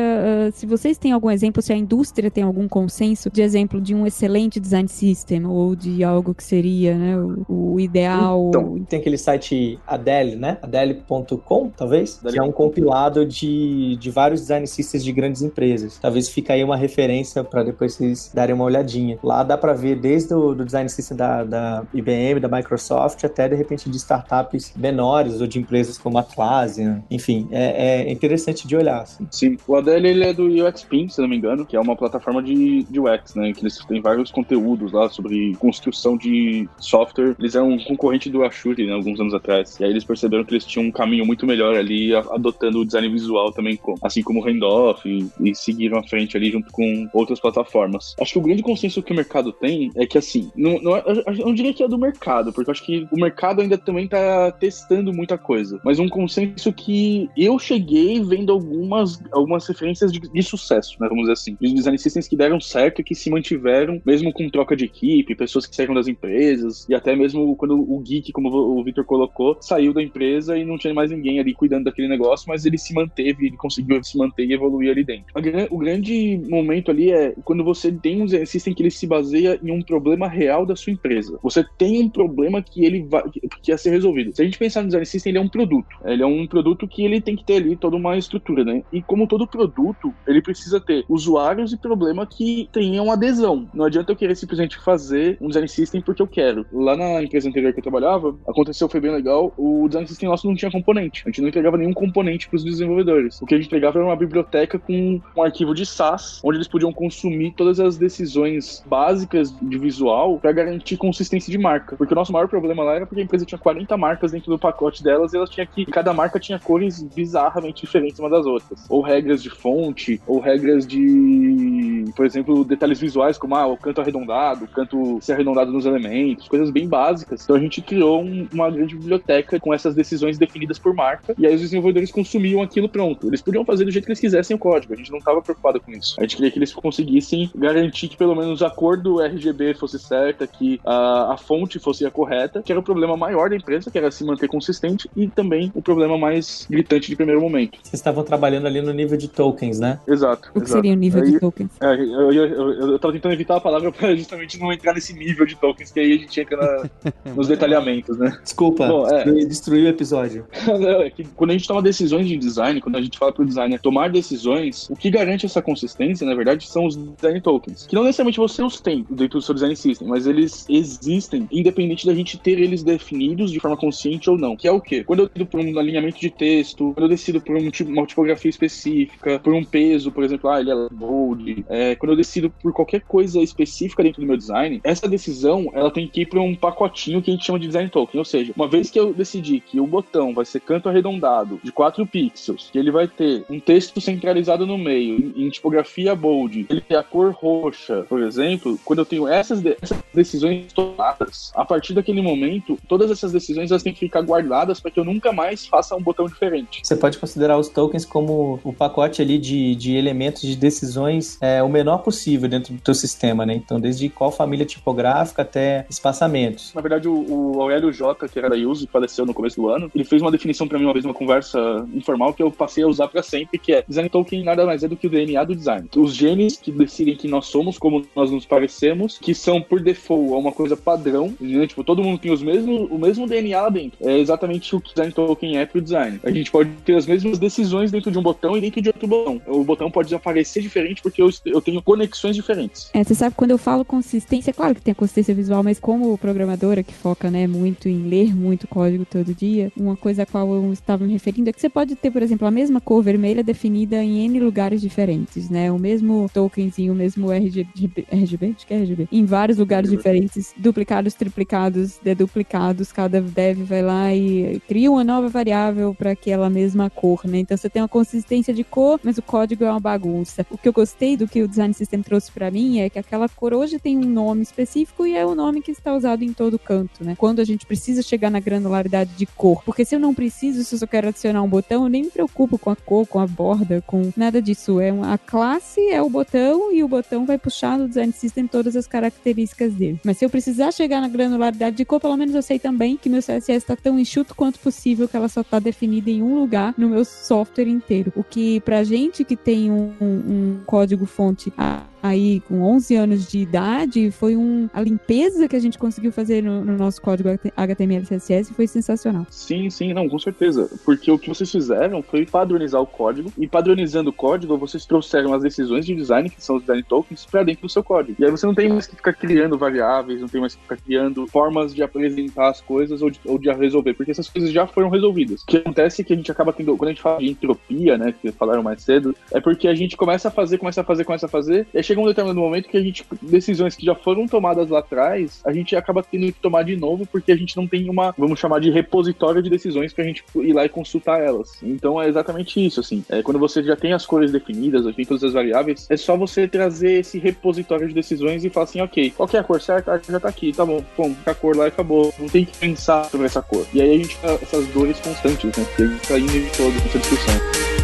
ah, se vocês têm algum exemplo, se a indústria tem algum consenso de exemplo de um excelente design system ou de algo que seria né, o, o ideal. Então, tem aquele site Adele, né? Adele.com, talvez? Que é um compilado de, de vários design systems de grandes empresas. Talvez fique aí uma referência para depois vocês darem uma olhadinha. Lá dá para ver desde o do design system da, da IBM, da Microsoft, até de repente de startups menores ou de empresas como a Atlassian. Enfim, é, é interessante de olhar. Assim. Sim, o Adele ele é do UXPin, se não me engano, que é uma plataforma de, de UX, né? Que eles têm vários conteúdos lá sobre construção de software. Eles eram um concorrente do Ashuri, né? Alguns anos atrás. E aí eles perceberam que eles tinham um caminho muito melhor ali, a- adotando o design visual também, assim como o Handoff, e, e seguiram à frente ali junto com outras plataformas. Acho que o grande consenso que o mercado tem é que, assim, não, não, é- eu não diria que é do mercado, porque eu acho que o mercado ainda também tá testando muita coisa. Mas um consenso que eu cheguei vendo algumas, algumas referências de, de sucesso, né? Vamos dizer assim. De design systems que deram certo e que se mantiveram, mesmo com troca de equipe, pessoas que saíram das empresas, e até mesmo quando o geek, como o Victor colocou, saiu da empresa e não tinha mais ninguém ali cuidando daquele negócio, mas ele se manteve, ele conseguiu se manter e evoluir ali dentro. O grande momento ali é quando você tem um design system que ele se baseia em um problema real da sua empresa. Você tem um problema que ele vai, que ia ser resolvido. Se a gente pensar no design system, ele é um produto. Ele é um produto que ele tem que ter ali toda uma estrutura, né? E como todo produto, ele precisa ter usuários e problema que tenham adesão. Não adianta eu querer simplesmente fazer um design system porque eu quero. Lá na empresa anterior que eu trabalhava, aconteceu, foi bem legal, o design system nosso não tinha componente. A gente não entregava nenhum componente para os desenvolvedores. O que a gente entregava era uma biblioteca com um arquivo de SAS, onde eles podiam consumir todas as decisões básicas de visual para garantir consistência de marca. Porque o nosso maior problema lá era porque a empresa tinha 40 marcas dentro do pacote delas e elas tinham que. Cada marca tinha cores bizarramente diferentes uma das outras. Ou regras de fonte, ou regras de. Por exemplo, detalhes visuais, como ah, o canto arredondado, o canto ser arredondado nos elementos, coisas bem básicas. Então a gente criou um- uma grande biblioteca com essas decisões definidas por marca, e aí os desenvolvedores consumiam aquilo pronto. Eles podiam fazer do jeito que eles quisessem o código, a gente não estava preocupado com isso. A gente queria que eles conseguissem garantir que pelo menos a cor do RGB fosse certa, que a, a fonte fosse a correta, que era o problema maior da empresa, que era se manter consistente, e também o problema mais gritante de primeiro momento. Vocês estavam trabalhando ali no nível de tokens, né? Exato. O que exato. seria o nível Aí- de tokens? É, eu, eu, eu, eu tava tentando evitar a palavra pra justamente não entrar nesse nível de tokens, que aí a gente entra na- nos detalhamentos, né? Desculpa, Bom, é. destruí o episódio. É que quando a gente toma decisões de design, quando a gente fala pro designer tomar decisões, o que garante essa consistência, na verdade, são os design tokens. Que não necessariamente você os tem dentro do seu design system, mas eles existem independente da gente ter eles definidos de forma consciente ou não. Que é o quê? Quando eu decido por um alinhamento de texto, quando eu decido por um tipo- uma tipografia específica, por um peso, por exemplo, ah, ele é bold, é, quando eu decido por qualquer coisa específica dentro do meu design, essa decisão ela tem que ir para um pacotinho que a gente chama de design token. Ou seja, uma vez que eu decidi que o botão vai ser canto arredondado de 4 pixels, que ele vai ter um texto centralizado no meio, em, em tipografia bold, ele tem a cor roxa, por exemplo, quando eu tenho essas, de- essas decisões tomadas, a partir daquele momento, todas essas decisões elas têm que ficar guardadas para que eu nunca mais faça um botão diferente. Você pode considerar os tokens como o pacote ali de, de elementos de decisões é, o menor possível dentro do teu sistema, né? Então, desde qual família tipográfica até espaçamentos. Na verdade, o, o Aurélio J, que era da Yuzu, que faleceu no começo do ano, ele fez uma definição pra mim uma vez numa conversa informal que eu passei a usar pra sempre, que é design token nada mais é do que o DNA do design. Os genes que decidem quem nós somos, como nós nos parecemos, que são por default uma coisa padrão, né? tipo, todo mundo tem os mesmos, o mesmo DNA lá dentro. É exatamente o que design token é pro design. A gente pode ter as mesmas decisões dentro de um botão e dentro de outro botão. O botão pode aparecer diferente porque eu, eu tenho conexões diferentes. É, você sabe quando eu falo consistência, claro que tem a consistência visual, mas como programadora que foca, né, muito em ler muito código todo dia, uma coisa a qual eu estava me referindo é que você pode ter, por exemplo, a mesma cor vermelha definida em N lugares diferentes, né? O mesmo tokenzinho, o mesmo RGB, RGB? Acho que é RGB. Em vários lugares diferentes, duplicados, triplicados, deduplicados, cada dev vai lá e cria uma nova variável para aquela mesma cor, né? Então você tem uma consistência de cor, mas o código é uma bagunça. O que eu gostei do que o design system trouxe para mim é que aquela cor hoje tem um nome específico e é o nome que está usado em todo canto, né? Quando a gente precisa chegar na granularidade de cor, porque se eu não preciso, se eu só quero adicionar um botão, eu nem me preocupo com a cor, com a borda, com nada disso. É uma, a classe é o botão e o botão vai puxar no design system todas as características dele. Mas se eu precisar chegar na granularidade de cor, pelo menos eu sei também que meu CSS está tão enxuto quanto possível que ela só está definida em um lugar no meu software inteiro. O que pra gente que tem um, um, um código fonte aí com 11 anos de idade, foi um, a limpeza que a gente conseguiu fazer no, no nosso código HTML CSS foi sensacional. Sim, sim, não, com certeza. Porque o que vocês fizeram foi padronizar o código, e padronizando o código, vocês trouxeram as decisões de design, que são os design tokens, para dentro do seu código. E aí você não tem mais que ficar criando variáveis, não tem mais que ficar criando formas de apresentar as coisas ou de, ou de resolver, porque essas coisas já foram resolvidas. O que acontece é que a gente acaba tendo, quando a gente fala de entropia, né, que falaram mais cedo, é porque a gente começa a fazer, começa a fazer, começa a fazer, e aí chega chega um determinado momento que a gente, decisões que já foram tomadas lá atrás, a gente acaba tendo que tomar de novo porque a gente não tem uma, vamos chamar de repositório de decisões pra gente ir lá e consultar elas. Então é exatamente isso, assim. É, quando você já tem as cores definidas, já tem todas as variáveis, é só você trazer esse repositório de decisões e falar assim, ok, qual é a cor certa? Ah, já tá aqui, tá bom, bom, a cor lá acabou. Não tem que pensar sobre essa cor. E aí a gente essas dores constantes, né? Porque a gente tá indo de todo essa discussão.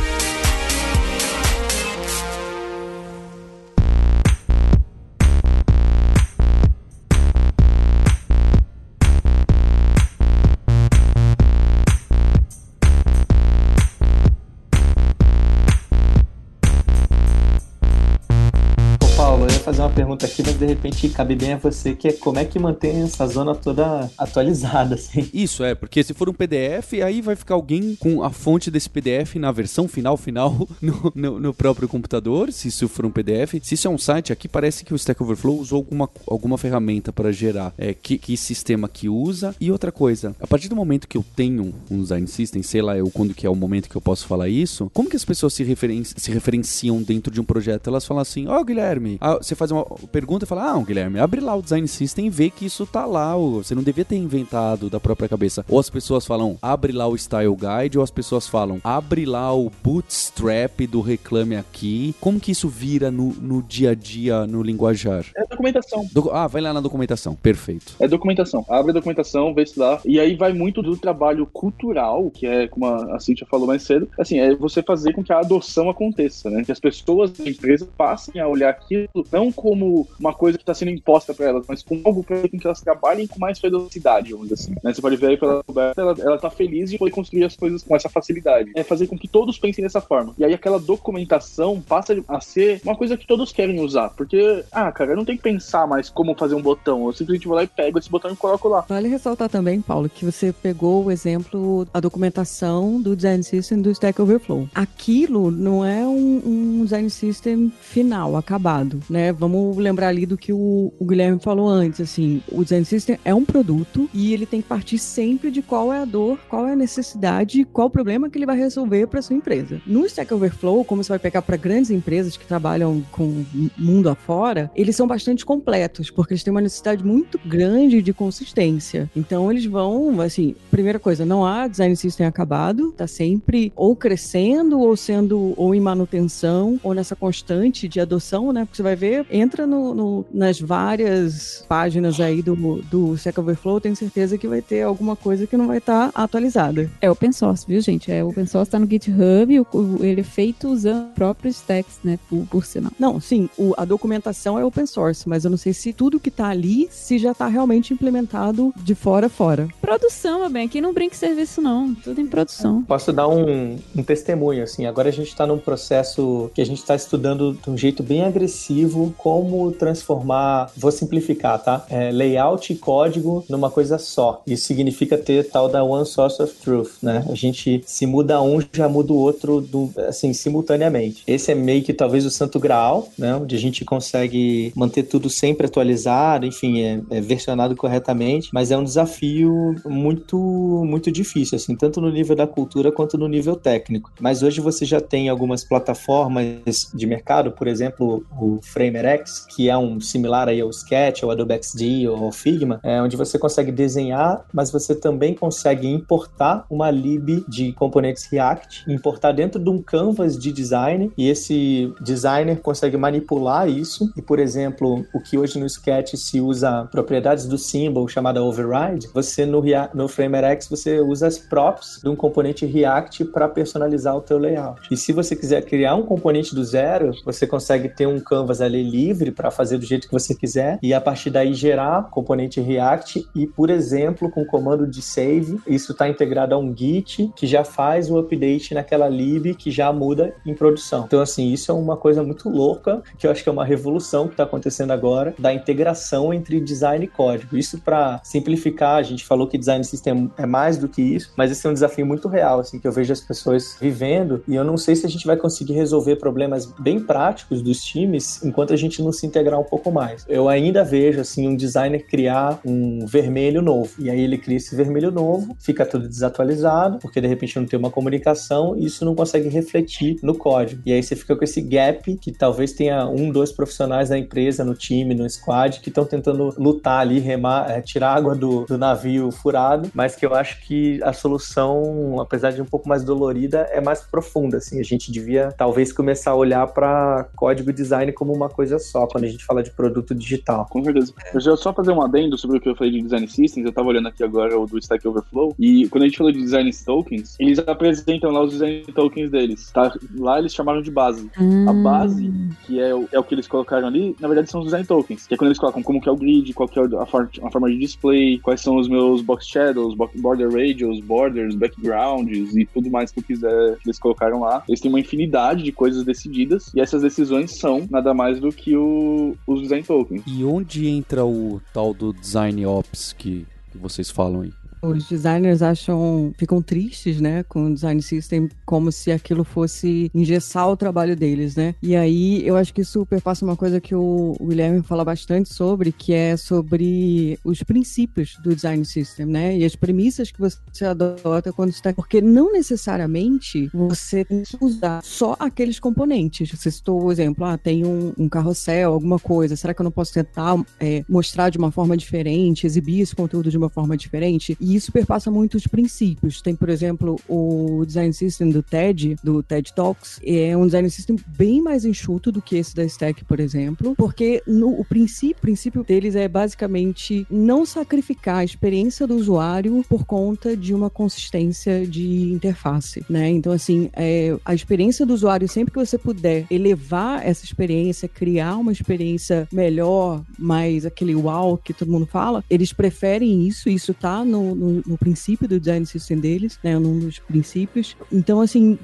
Repente cabe bem a você, que é como é que mantém essa zona toda atualizada, assim. Isso, é, porque se for um PDF, aí vai ficar alguém com a fonte desse PDF na versão final, final, no, no, no próprio computador, se isso for um PDF. Se isso é um site, aqui parece que o Stack Overflow usou alguma, alguma ferramenta para gerar é, que, que sistema que usa. E outra coisa, a partir do momento que eu tenho um design system, sei lá eu quando que é o momento que eu posso falar isso, como que as pessoas se, referen se referenciam dentro de um projeto? Elas falam assim, ó oh, Guilherme, você faz uma, pergunta e fala: Ah, Guilherme, abre lá o Design System e vê que isso tá lá. Você não devia ter inventado da própria cabeça. Ou as pessoas falam: Abre lá o Style Guide, ou as pessoas falam: Abre lá o Bootstrap do Reclame Aqui. Como que isso vira no, no dia a dia, no linguajar? É documentação. Do, ah, vai lá na documentação. Perfeito. É documentação. Abre a documentação, vê se lá. E aí vai muito do trabalho cultural, que é, como a Cintia falou mais cedo, assim, é você fazer com que a adoção aconteça, né? Que as pessoas da empresa passem a olhar aquilo não como uma coisa que está sendo imposta para elas, mas com algo para que elas trabalhem com mais velocidade, vamos dizer assim. Né? Você pode ver aí pela Roberta, ela, ela tá feliz de poder construir as coisas com essa facilidade. É fazer com que todos pensem dessa forma. E aí aquela documentação passa a ser uma coisa que todos querem usar. Porque, ah, cara, eu não tenho que pensar mais como fazer um botão. Eu simplesmente vou lá e pego esse botão e coloco lá. Vale ressaltar também, Paulo, que você pegou o exemplo, a documentação do Design System do Stack Overflow. Aquilo não é um, um Design System final, acabado, né? Vamos lembrar ali do que o, o, Guilherme falou antes, assim, o Design System é um produto e ele tem que partir sempre de qual é a dor, qual é a necessidade, qual o problema que ele vai resolver para sua empresa. No Stack Overflow, como você vai pegar para grandes empresas que trabalham com mundo afora, eles são bastante completos, porque eles têm uma necessidade muito grande de consistência. Então eles vão, assim, primeira coisa, não há Design System acabado, tá sempre ou crescendo ou sendo ou em manutenção ou nessa constante de adoção, né? Porque você vai ver, entra no, no, nas várias páginas aí do, do Stack Overflow, tenho certeza que vai ter alguma coisa que não vai estar tá atualizada. É open source, viu, gente? É open source, tá no GitHub, o, ele é feito usando próprios stacks, né, por, por sinal. Não, sim, o, a documentação é open source, mas eu não sei se tudo que tá ali, se já tá realmente implementado de fora a fora. Produção, meu bem, aqui não brinca serviço não, tudo em produção. Posso dar um, um testemunho, assim, agora a gente tá num processo que a gente tá estudando de um jeito bem agressivo com como transformar, vou simplificar, tá? É, layout e código numa coisa só. Isso significa ter tal da one source of truth, né? A gente se muda um, já muda o outro, do, assim, simultaneamente. Esse é meio que talvez o santo graal, né? Onde a gente consegue manter tudo sempre atualizado, enfim, é, é versionado corretamente, mas é um desafio muito, muito difícil, assim, tanto no nível da cultura quanto no nível técnico. Mas hoje você já tem algumas plataformas de mercado, por exemplo, o FramerX, que é um similar aí ao Sketch, ao Adobe XD ou ao Figma, é onde você consegue desenhar, mas você também consegue importar uma lib de componentes React, importar dentro de um canvas de design e esse designer consegue manipular isso e, por exemplo, o que hoje no Sketch se usa propriedades do symbol chamada override, você no, no FramerX você usa as props de um componente React para personalizar o teu layout. E se você quiser criar um componente do zero, você consegue ter um canvas ali livre para fazer do jeito que você quiser e a partir daí gerar componente React e, por exemplo, com o comando de save, isso está integrado a um Git que já faz o update naquela lib que já muda em produção. Então, assim, isso é uma coisa muito louca que eu acho que é uma revolução que está acontecendo agora da integração entre design e código. Isso para simplificar, a gente falou que design system é mais do que isso, mas esse é um desafio muito real, assim, que eu vejo as pessoas vivendo e eu não sei se a gente vai conseguir resolver problemas bem práticos dos times enquanto a gente não se integrar um pouco mais. Eu ainda vejo, assim, um designer criar um vermelho novo e aí ele cria esse vermelho novo, fica tudo desatualizado, porque de repente não tem uma comunicação e isso não consegue refletir no código. E aí você fica com esse gap que talvez tenha um, dois profissionais da empresa, no time, no squad, que estão tentando lutar ali, remar, é, tirar água do, do navio furado, mas que eu acho que a solução, apesar de um pouco mais dolorida, é mais profunda. Assim, a gente devia talvez começar a olhar para código e design como uma coisa só, quando a gente fala de produto digital. Com certeza. Eu já só fazer um adendo sobre o que eu falei de design systems, eu tava olhando aqui agora o do Stack Overflow, e quando a gente falou de design tokens, eles apresentam lá os design tokens deles. Tá? Lá eles chamaram de base. Hum. A base, que é o, é o que eles colocaram ali, na verdade são os design tokens, que é quando eles colocam como que é o grid, qual que é a, forma, a forma de display, quais são os meus box shadows, border radius, borders, backgrounds e tudo mais que eu quiser que eles colocaram lá. Eles têm uma infinidade de coisas decididas e essas decisões são nada mais do que o, os design. E onde entra o tal do design ops que, que vocês falam aí? Os designers acham, ficam tristes, né, com o design system, como se aquilo fosse engessar o trabalho deles, né? E aí eu acho que isso perpassa uma coisa que o Guilherme fala bastante sobre, que é sobre os princípios do design system, né? E as premissas que você adota quando está. Porque não necessariamente você tem que usar só aqueles componentes. Você citou o exemplo, ah, tem um, um carrossel, alguma coisa. Será que eu não posso tentar é, mostrar de uma forma diferente, exibir esse conteúdo de uma forma diferente? E isso perpassa muitos princípios. Tem, por exemplo, o design system do TED, do TED Talks, é um design system bem mais enxuto do que esse da Stack, por exemplo, porque no, o princípio, princípio deles é basicamente não sacrificar a experiência do usuário por conta de uma consistência de interface, né? Então, assim, é, a experiência do usuário, sempre que você puder elevar essa experiência, criar uma experiência melhor, mais aquele wow que todo mundo fala, eles preferem isso, isso tá no, no, no, princípio do design system deles, né? Num dos princípios. Então, assim,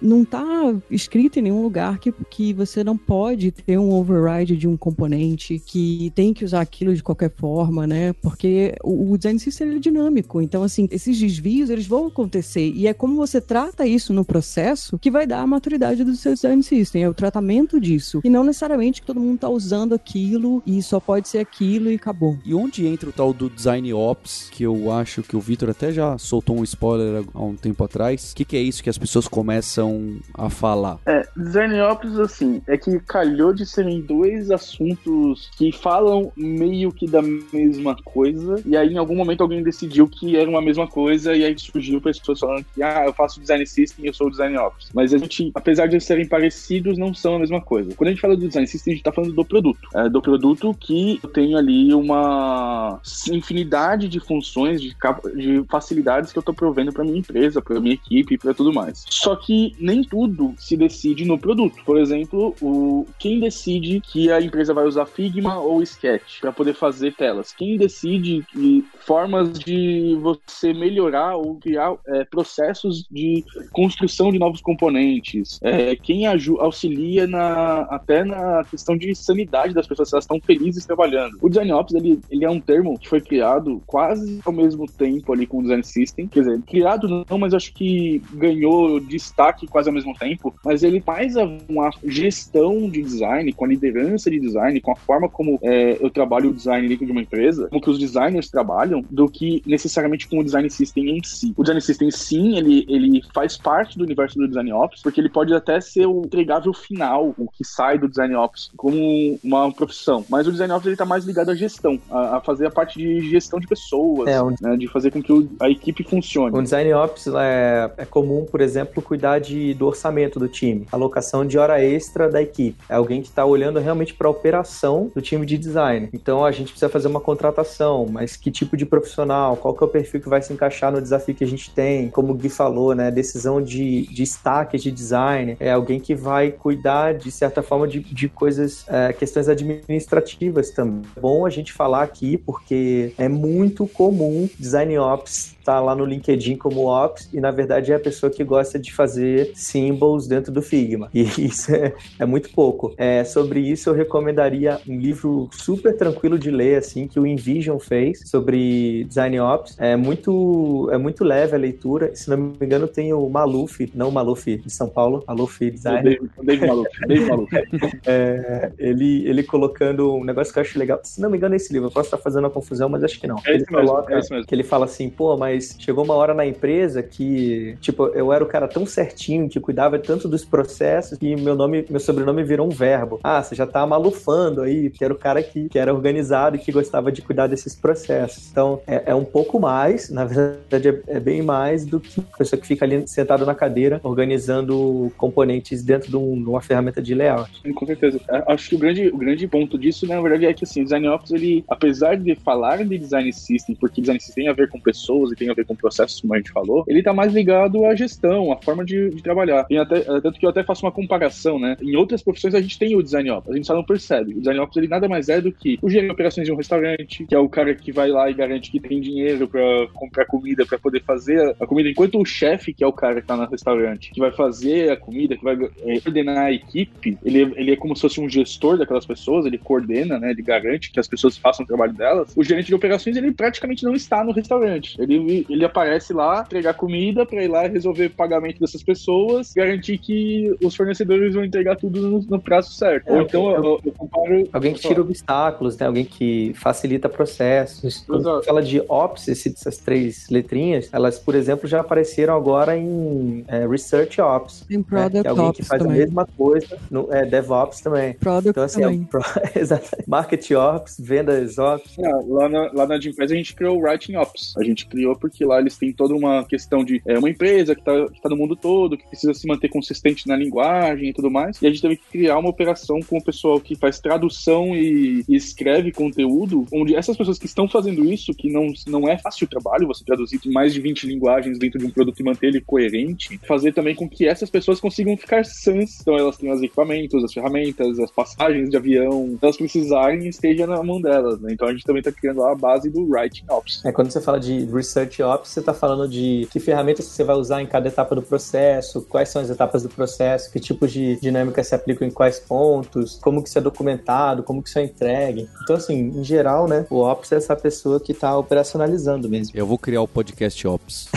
não tá escrito em nenhum lugar que, que você não pode ter um override de um componente, que tem que usar aquilo de qualquer forma, né? Porque o, o design system é dinâmico. Então, assim, esses desvios, eles vão acontecer. E é como você trata isso no processo que vai dar a maturidade do seu design system. É o tratamento disso. E não necessariamente que todo mundo tá usando aquilo e só pode ser aquilo e acabou. E onde entra o tal do design ops, que eu acho que o Vitor até já soltou um spoiler há um tempo atrás. O que, que, é isso que as pessoas começam a falar? É, design ops, assim, é que calhou de serem dois assuntos que falam meio que da mesma coisa, e aí em algum momento alguém decidiu que era uma mesma coisa, e aí surgiu pessoas falando que, ah, eu faço design system e eu sou design ops. Mas a gente, apesar de serem parecidos, não são a mesma coisa. Quando a gente fala do design system, a gente tá falando do produto. É, do produto que eu tenho ali uma infinidade de funções, de de facilidades que eu estou provendo para minha empresa, para minha equipe, para tudo mais. Só que nem tudo se decide no produto. Por exemplo, o quem decide que a empresa vai usar Figma ou Sketch para poder fazer telas? Quem decide que formas de você melhorar ou criar é, processos de construção de novos componentes? É, quem auxilia na, até na questão de sanidade das pessoas, se elas estão felizes trabalhando? O Design Ops ele, ele é um termo que foi criado quase ao mesmo tempo ali com o Design System. Quer dizer, criado não, mas acho que ganhou destaque quase ao mesmo tempo. Mas ele faz uma gestão de design, com a liderança de design, com a forma como é, eu trabalho o design dentro de uma empresa, como que os designers trabalham, do que necessariamente com o Design System em si. O Design System, sim, ele, ele faz parte do universo do Design Ops, porque ele pode até ser o entregável final, o que sai do Design Ops, como uma profissão. Mas o Design Ops ele tá mais ligado à gestão, a, a fazer a parte de gestão de pessoas, é, né, de fazer com que a equipe funcione. O Design Ops é, é comum, por exemplo, cuidar de, do orçamento do time, alocação de hora extra da equipe. É alguém que está olhando realmente para a operação do time de design. Então a gente precisa fazer uma contratação, mas que tipo de profissional, qual que é o perfil que vai se encaixar no desafio que a gente tem, como o Gui falou, né, decisão de, de destaque de design, é alguém que vai cuidar de certa forma de, de coisas, é, questões administrativas também. É bom a gente falar aqui porque é muito comum design ops tá lá no LinkedIn como Ops e na verdade é a pessoa que gosta de fazer symbols dentro do Figma. E isso é, é muito pouco. É, sobre isso eu recomendaria um livro super tranquilo de ler, assim, que o Invision fez sobre Design Ops. É muito, é muito leve a leitura. Se não me engano, tem o Maluf, não o Maluf de São Paulo, Maluf Design. Dave Maluf, Dave Maluf. é, ele, ele colocando um negócio que eu acho legal. Se não me engano, é esse livro. Eu posso estar fazendo uma confusão, mas acho que não. É ele mesmo, coloca, é que ele fala assim, pô, mas mas chegou uma hora na empresa que, tipo, eu era o cara tão certinho, que cuidava tanto dos processos, que meu nome, meu sobrenome virou um verbo. Ah, você já tá malufando aí, que era o cara que, que era organizado e que gostava de cuidar desses processos. Então, é, é um pouco mais, na verdade, é, é, bem mais do que a pessoa que fica ali sentado na cadeira, organizando componentes dentro de, um, de uma ferramenta de layout. Com certeza. É, acho que o grande, o grande ponto disso, na verdade, é que assim, o Design Ops, ele, apesar de falar de Design System, porque Design System tem a ver com pessoas e a ver com processos, como a gente falou, ele tá mais ligado à gestão, à forma de, de trabalhar. E até, tanto que eu até faço uma comparação, né? Em outras profissões a gente tem o design ops, a gente só não percebe. O design ops ele nada mais é do que o gerente de operações de um restaurante, que é o cara que vai lá e garante que tem dinheiro para comprar comida, para poder fazer a comida, enquanto o chefe, que é o cara que tá no restaurante, que vai fazer a comida, que vai é, coordenar a equipe, ele, ele é como se fosse um gestor daquelas pessoas, ele coordena, né? Ele garante que as pessoas façam o trabalho delas. O gerente de operações, ele praticamente não está no restaurante. Ele, ele aparece lá, entregar comida para ir lá resolver o pagamento dessas pessoas, garantir que os fornecedores vão entregar tudo no, no prazo certo. É, Ou então eu, eu, eu comparo. Alguém que tira obstáculos, né? Alguém que facilita processos. Quando fala de Ops, essas três letrinhas, elas, por exemplo, já apareceram agora em é, Research Ops. Em Product né? que é alguém Ops que faz também. a mesma coisa no é, DevOps também. Product então, assim, também. É, exatamente. Market Ops, vendas Ops. É, lá na, lá na Gimpass a gente criou o Writing Ops. A gente criou porque lá eles têm toda uma questão de é, uma empresa que está tá no mundo todo, que precisa se manter consistente na linguagem e tudo mais. E a gente teve que criar uma operação com o pessoal que faz tradução e, e escreve conteúdo, onde essas pessoas que estão fazendo isso, que não, não é fácil o trabalho, você traduzir mais de 20 linguagens dentro de um produto e manter ele coerente, fazer também com que essas pessoas consigam ficar sãs. Então elas têm os equipamentos, as ferramentas, as passagens de avião, elas precisarem esteja na mão delas. Né? Então a gente também está criando a base do Writing Ops. É, quando você fala de Research Ops, você está falando de que ferramentas você vai usar em cada etapa do processo, quais são as etapas do processo, que tipos de dinâmica se aplicam em quais pontos, como que isso é documentado, como que isso é entregue. Então, assim, em geral, né, o Ops é essa pessoa que está operacionalizando mesmo. Eu vou criar o podcast Ops.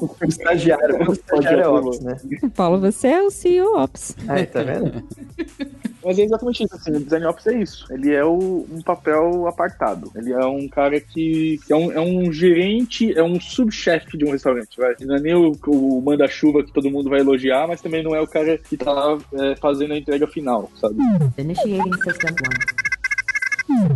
o estagiário, o estagiário é Ops, né? Paulo, você é o CEO Ops. Aí, tá vendo? Mas é exatamente isso, assim, o Design Ops é isso. Ele é o, um papel apartado. Ele é um cara que, que é, um, é um gerente, é um subchefe de um restaurante, vai. Não é nem o, o manda-chuva que todo mundo vai elogiar, mas também não é o cara que tá é, fazendo a entrega final, sabe? Initiating system one.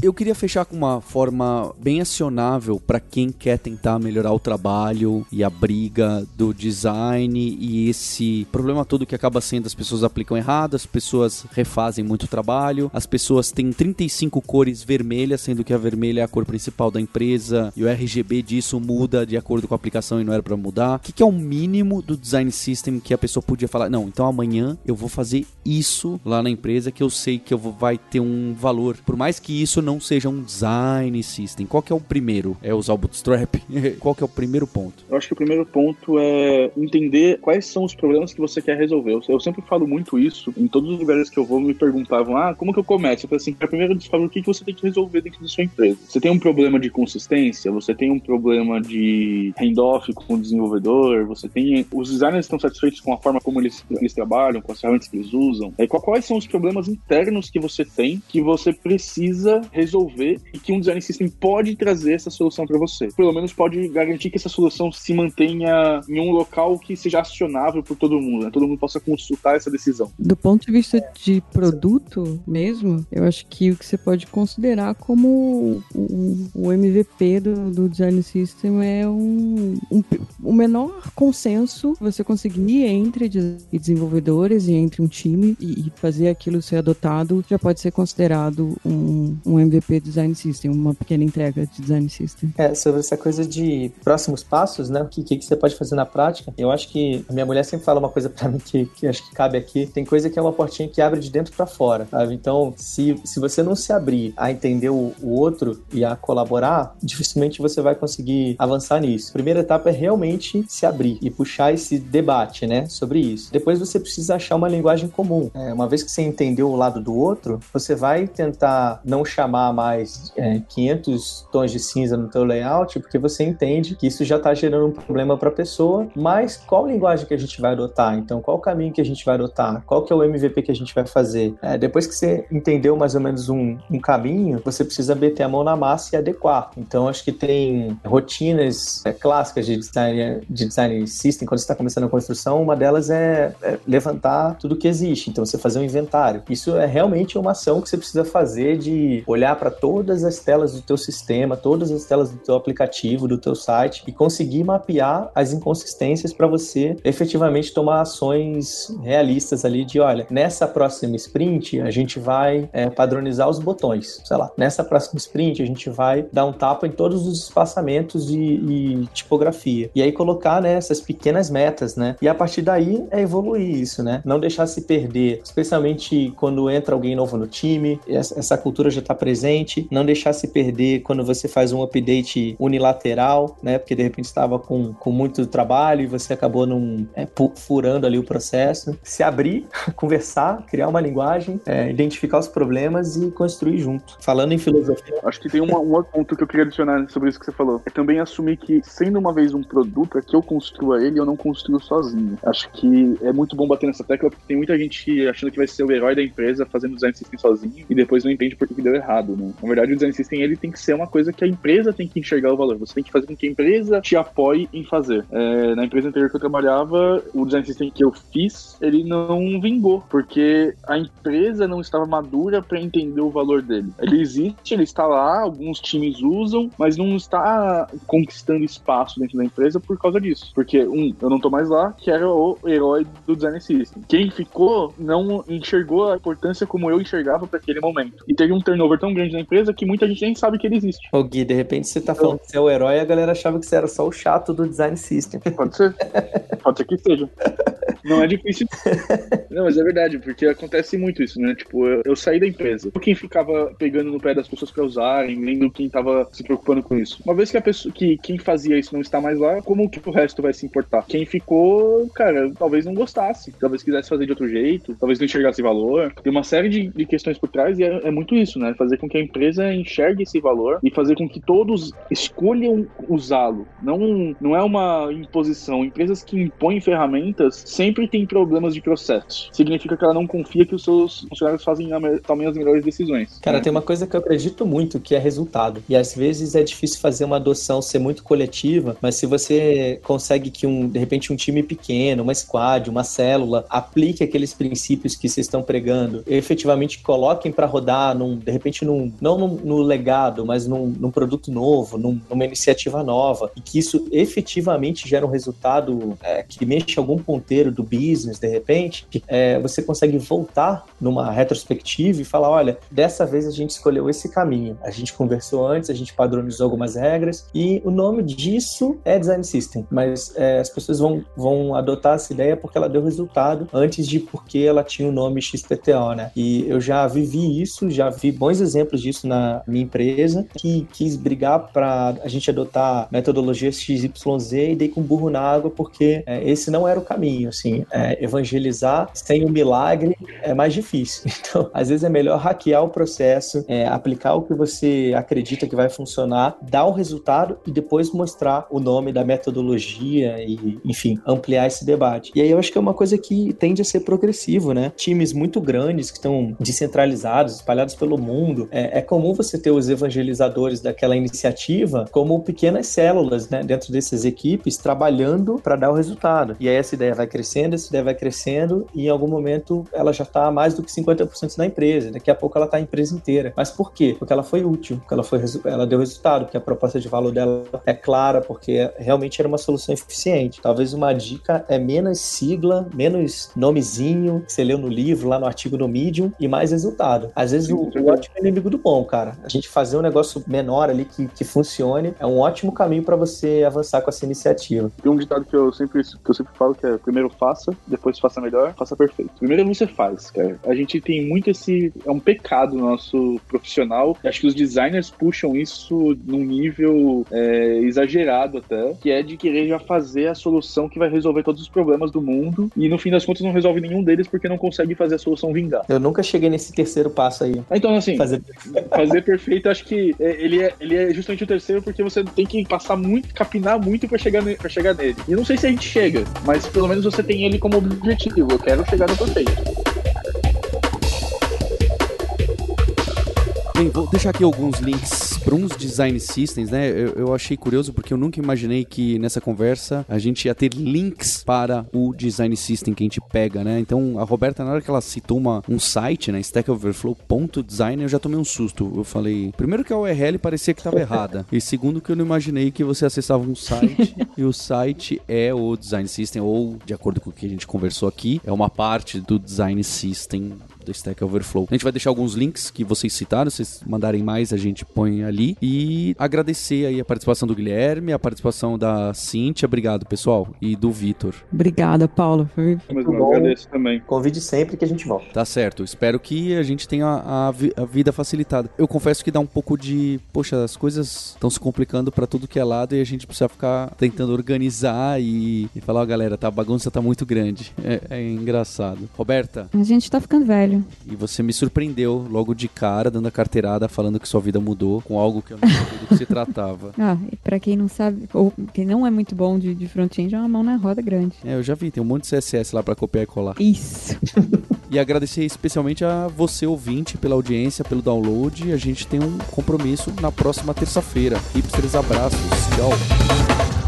Eu queria fechar com uma forma bem acionável para quem quer tentar melhorar o trabalho e a briga do design e esse problema todo que acaba sendo as pessoas aplicam errado, as pessoas refazem muito trabalho, as pessoas têm 35 cores vermelhas, sendo que a vermelha é a cor principal da empresa e o RGB disso muda de acordo com a aplicação e não era para mudar. O que, que é o mínimo do design system que a pessoa podia falar? Não, então amanhã eu vou fazer isso lá na empresa que eu sei que eu vou, vai ter um valor. Por mais que isso não seja um design system, qual que é o primeiro? É usar o Bootstrap? qual que é o primeiro ponto? Eu acho que o primeiro ponto é entender quais são os problemas que você quer resolver. Eu, sempre falo muito isso, em todos os lugares que eu vou me perguntavam, ah, como que eu começo? Eu falei assim, primeiro descobre o que, que você tem que resolver dentro da sua empresa. Você tem um problema de consistência, você tem um problema de handoff com o desenvolvedor, você tem... Os designers estão satisfeitos com a forma como eles, eles trabalham, com as ferramentas que eles usam. É, quais são os problemas internos que você tem que você precisa resolver e que um design system pode trazer essa solução para você. Pelo menos pode garantir que essa solução se mantenha em um local que seja acionável por todo mundo, né? Todo mundo possa consultar essa decisão. Do ponto de vista de produto mesmo, eu acho que o que você pode considerar como o, MVP do, do, design system é um, um, o menor consenso você conseguir entre desenvolvedores e entre um time e, e fazer aquilo ser adotado já pode ser considerado um, um MVP design system, uma pequena entrega de design system. É, sobre essa coisa de próximos passos, né? O que, que, você pode fazer na prática? Eu acho que a minha mulher sempre fala uma coisa para mim que, que acho que cabe aqui. Tem coisa que é uma portinha que abre de dentro para fora, sabe? Então, se, se você não se abrir a entender o, o outro e a colaborar, dificilmente você vai conseguir avançar nisso. A primeira etapa é realmente se abrir e puxar esse debate, né, sobre isso. Depois você precisa achar uma linguagem comum. É, uma vez que você entendeu o lado do outro, você vai tentar não chamar mais é, 500 tons de cinza no teu layout, porque você entende que isso já está gerando um problema para a pessoa, mas qual linguagem que a gente vai adotar? Então, qual o caminho que a gente vai adotar? Qual que é o MVP que a gente vai fazer? É, depois que você entendeu mais ou menos um, um caminho, você precisa meter a mão na massa e adequar. Então, acho que tem rotinas é, clássicas de design, de design system, quando você está começando a construção, uma delas é, é levantar tudo que existe. Então, você fazer um inventário. Isso é realmente uma ação que você precisa fazer de olhar para todas as telas do teu sistema, todas as telas do teu aplicativo, do teu site e conseguir mapear as inconsistências para você efetivamente tomar ações realistas ali de, olha, nessa próxima sprint a gente vai é, padronizar os botões, sei lá, nessa próxima sprint a gente vai dar um tapa em todos os espaçamentos e, tipografia e aí colocar né, essas pequenas metas, né? E a partir daí é evoluir isso, né? Não deixar se perder, especialmente quando entra alguém novo no time, essa cultura já está presente, não deixar se perder quando você faz um update unilateral, né? Porque de repente estava com, com muito trabalho e você acabou num, é, furando ali o processo. Se abrir, conversar, criar uma linguagem, é, identificar os problemas e construir junto. Falando em filosofia. Acho que tem uma, um outro ponto que eu queria adicionar sobre isso que você falou. É também assumir que, sendo uma vez um produto, é que eu construa ele, eu não construo sozinho. Acho que é muito bom bater nessa tecla, porque tem muita gente achando que vai ser o herói da empresa fazendo design system sozinho e depois não entende por que deu errado, né? Na verdade, o design system ele tem que ser uma coisa que a empresa tem que enxergar o valor. Você tem que fazer com que a empresa te apoie em fazer. É, na empresa anterior que eu trabalhava, o design system que eu fiz, ele não vingou, porque a empresa não estava madura para entender o valor dele. Ele existe, ele está lá, alguns times usam, mas não está conquistando espaço dentro da empresa por causa disso. Porque, um, eu não tô mais lá, que era o herói do design system. Quem ficou não enxergou a importância como eu enxergava para aquele momento. E teve um turnover tão grande na empresa que muita gente nem sabe que ele existe. Ô Gui, de repente você tá falando que você é o herói e a galera achava que você era só o chato do design system. Pode ser. Pode ser que seja. Não é difícil. Não, mas é verdade, porque acontece muito isso, né? Tipo, eu, eu saí da empresa. Quem ficava pegando no pé das pessoas pra usarem, lendo quem tava se preocupando com isso. Uma vez que a pessoa, que quem fazia isso não está mais lá, como que o resto vai se importar? Quem ficou, cara, talvez não gostasse, talvez quisesse fazer de outro jeito, talvez não enxergasse valor. Tem uma série de, de questões por trás e é, é muito isso, né? Fazer com que a empresa enxergue esse valor e fazer com que todos escolham usá-lo. Não, não é uma imposição. Empresas que impõem ferramentas sem sempre tem problemas de processo. Significa que ela não confia que os seus funcionários fazem tomem as melhores decisões. Cara, tem uma coisa que eu acredito muito, que é resultado. E às vezes é difícil fazer uma adoção ser muito coletiva, mas se você consegue que um, de repente, um time pequeno, uma squad, uma célula, aplique aqueles princípios que vocês estão pregando, efetivamente coloquem para rodar num, de repente, num, não no legado, mas num, num produto novo, num, numa iniciativa nova, e que isso efetivamente gera um resultado é, que mexe algum ponteiro do business, de repente, é, você consegue voltar numa retrospectiva e falar: olha, dessa vez a gente escolheu esse caminho. A gente conversou antes, a gente padronizou algumas regras, e o nome disso é Design System, mas é, as pessoas vão, vão adotar essa ideia porque ela deu resultado antes de porque ela tinha o nome XPTO, né? E eu já vivi isso, já vi bons exemplos disso na minha empresa, que quis brigar para a gente adotar metodologia XYZ e dei com burro na água porque é, esse não era o caminho, assim, é, evangelizar sem o milagre é mais difícil. Então, às vezes é melhor hackear o processo, é, aplicar o que você acredita que vai funcionar, dar o resultado e depois mostrar o nome da metodologia e, enfim, ampliar esse debate. E aí eu acho que é uma coisa que tende a ser progressivo, né? Times muito grandes que estão descentralizados, espalhados pelo mundo, é, é comum você ter os evangelizadores daquela iniciativa como pequenas células, né, dentro dessas equipes, trabalhando para dar o resultado. E aí essa ideia vai crescendo, essa ideia vai crescendo e em algum momento ela já está mais do que 50% da empresa. Daqui a pouco ela está a empresa inteira. Mas por quê? Porque ela foi útil, porque ela, foi, ela deu resultado, porque a proposta de valor dela é clara, porque realmente era uma solução eficiente. Talvez uma dica é menos sigla, menos nomezinho que você leu no livro, lá no artigo do Medium, e mais resultado. Às vezes o, o ótimo é inimigo do bom, cara. A gente fazer um negócio menor ali que, que funcione é um ótimo caminho para você avançar com essa iniciativa. Tem um ditado que eu sempre que eu sempre falo que é primeiro faça, depois faça melhor, faça perfeito. Primeiro você faz, cara. A gente tem muito esse. É um pecado nosso profissional. Acho que os designers puxam isso num nível é, exagerado até, que é de querer já fazer a solução que vai resolver todos os problemas do mundo e no fim das contas não resolve nenhum deles porque não consegue fazer a solução vingar. Eu nunca cheguei nesse terceiro passo aí. Então, assim, fazer, fazer perfeito, acho que é, ele é, ele é justamente o terceiro porque você tem que passar muito, capinar muito para chegar, para chegar nele. E não sei se a gente chega, mas pelo menos você tem ele como objetivo. Eu quero chegar no perfeito. Bem, vou deixar aqui alguns links para uns design systems, né? Eu, eu, achei curioso porque eu nunca imaginei que nessa conversa a gente ia ter links para o design system que a gente pega, né? Então a Roberta, na hora que ela citou uma, um site, né? stackoverflow.design, eu já tomei um susto. Eu falei, primeiro que a URL parecia que estava errada, e segundo que eu não imaginei que você acessava um site e o site é o design system, ou de acordo com o que a gente conversou aqui, é uma parte do design system do Stack Overflow. A gente vai deixar alguns links que vocês citaram, se vocês mandarem mais, a gente põe ali. E agradecer aí a participação do Guilherme, a participação da Cintia, obrigado pessoal, e do Vitor. Obrigada, Paulo. Foi muito bom. agradeço também. Convide sempre que a gente volta. Tá certo, espero que a gente tenha a, a vida facilitada. Eu confesso que dá um pouco de, poxa, as coisas estão se complicando para tudo que é lado e a gente precisa ficar tentando organizar e, e falar, ó, oh, galera, tá, a bagunça tá muito grande. É, é engraçado. Roberta? A gente tá ficando velho. E você me surpreendeu logo de cara, dando a carteirada, falando que sua vida mudou com algo que eu não sabia do que se tratava. Ah, e pra quem não sabe, ou quem não é muito bom de, de front-end, é uma mão na roda grande. É, eu já vi, tem um monte de CSS lá pra copiar e colar. Isso. e agradecer especialmente a você, ouvinte, pela audiência, pelo download. A gente tem um compromisso na próxima terça-feira. Hipsters, abraços. Tchau.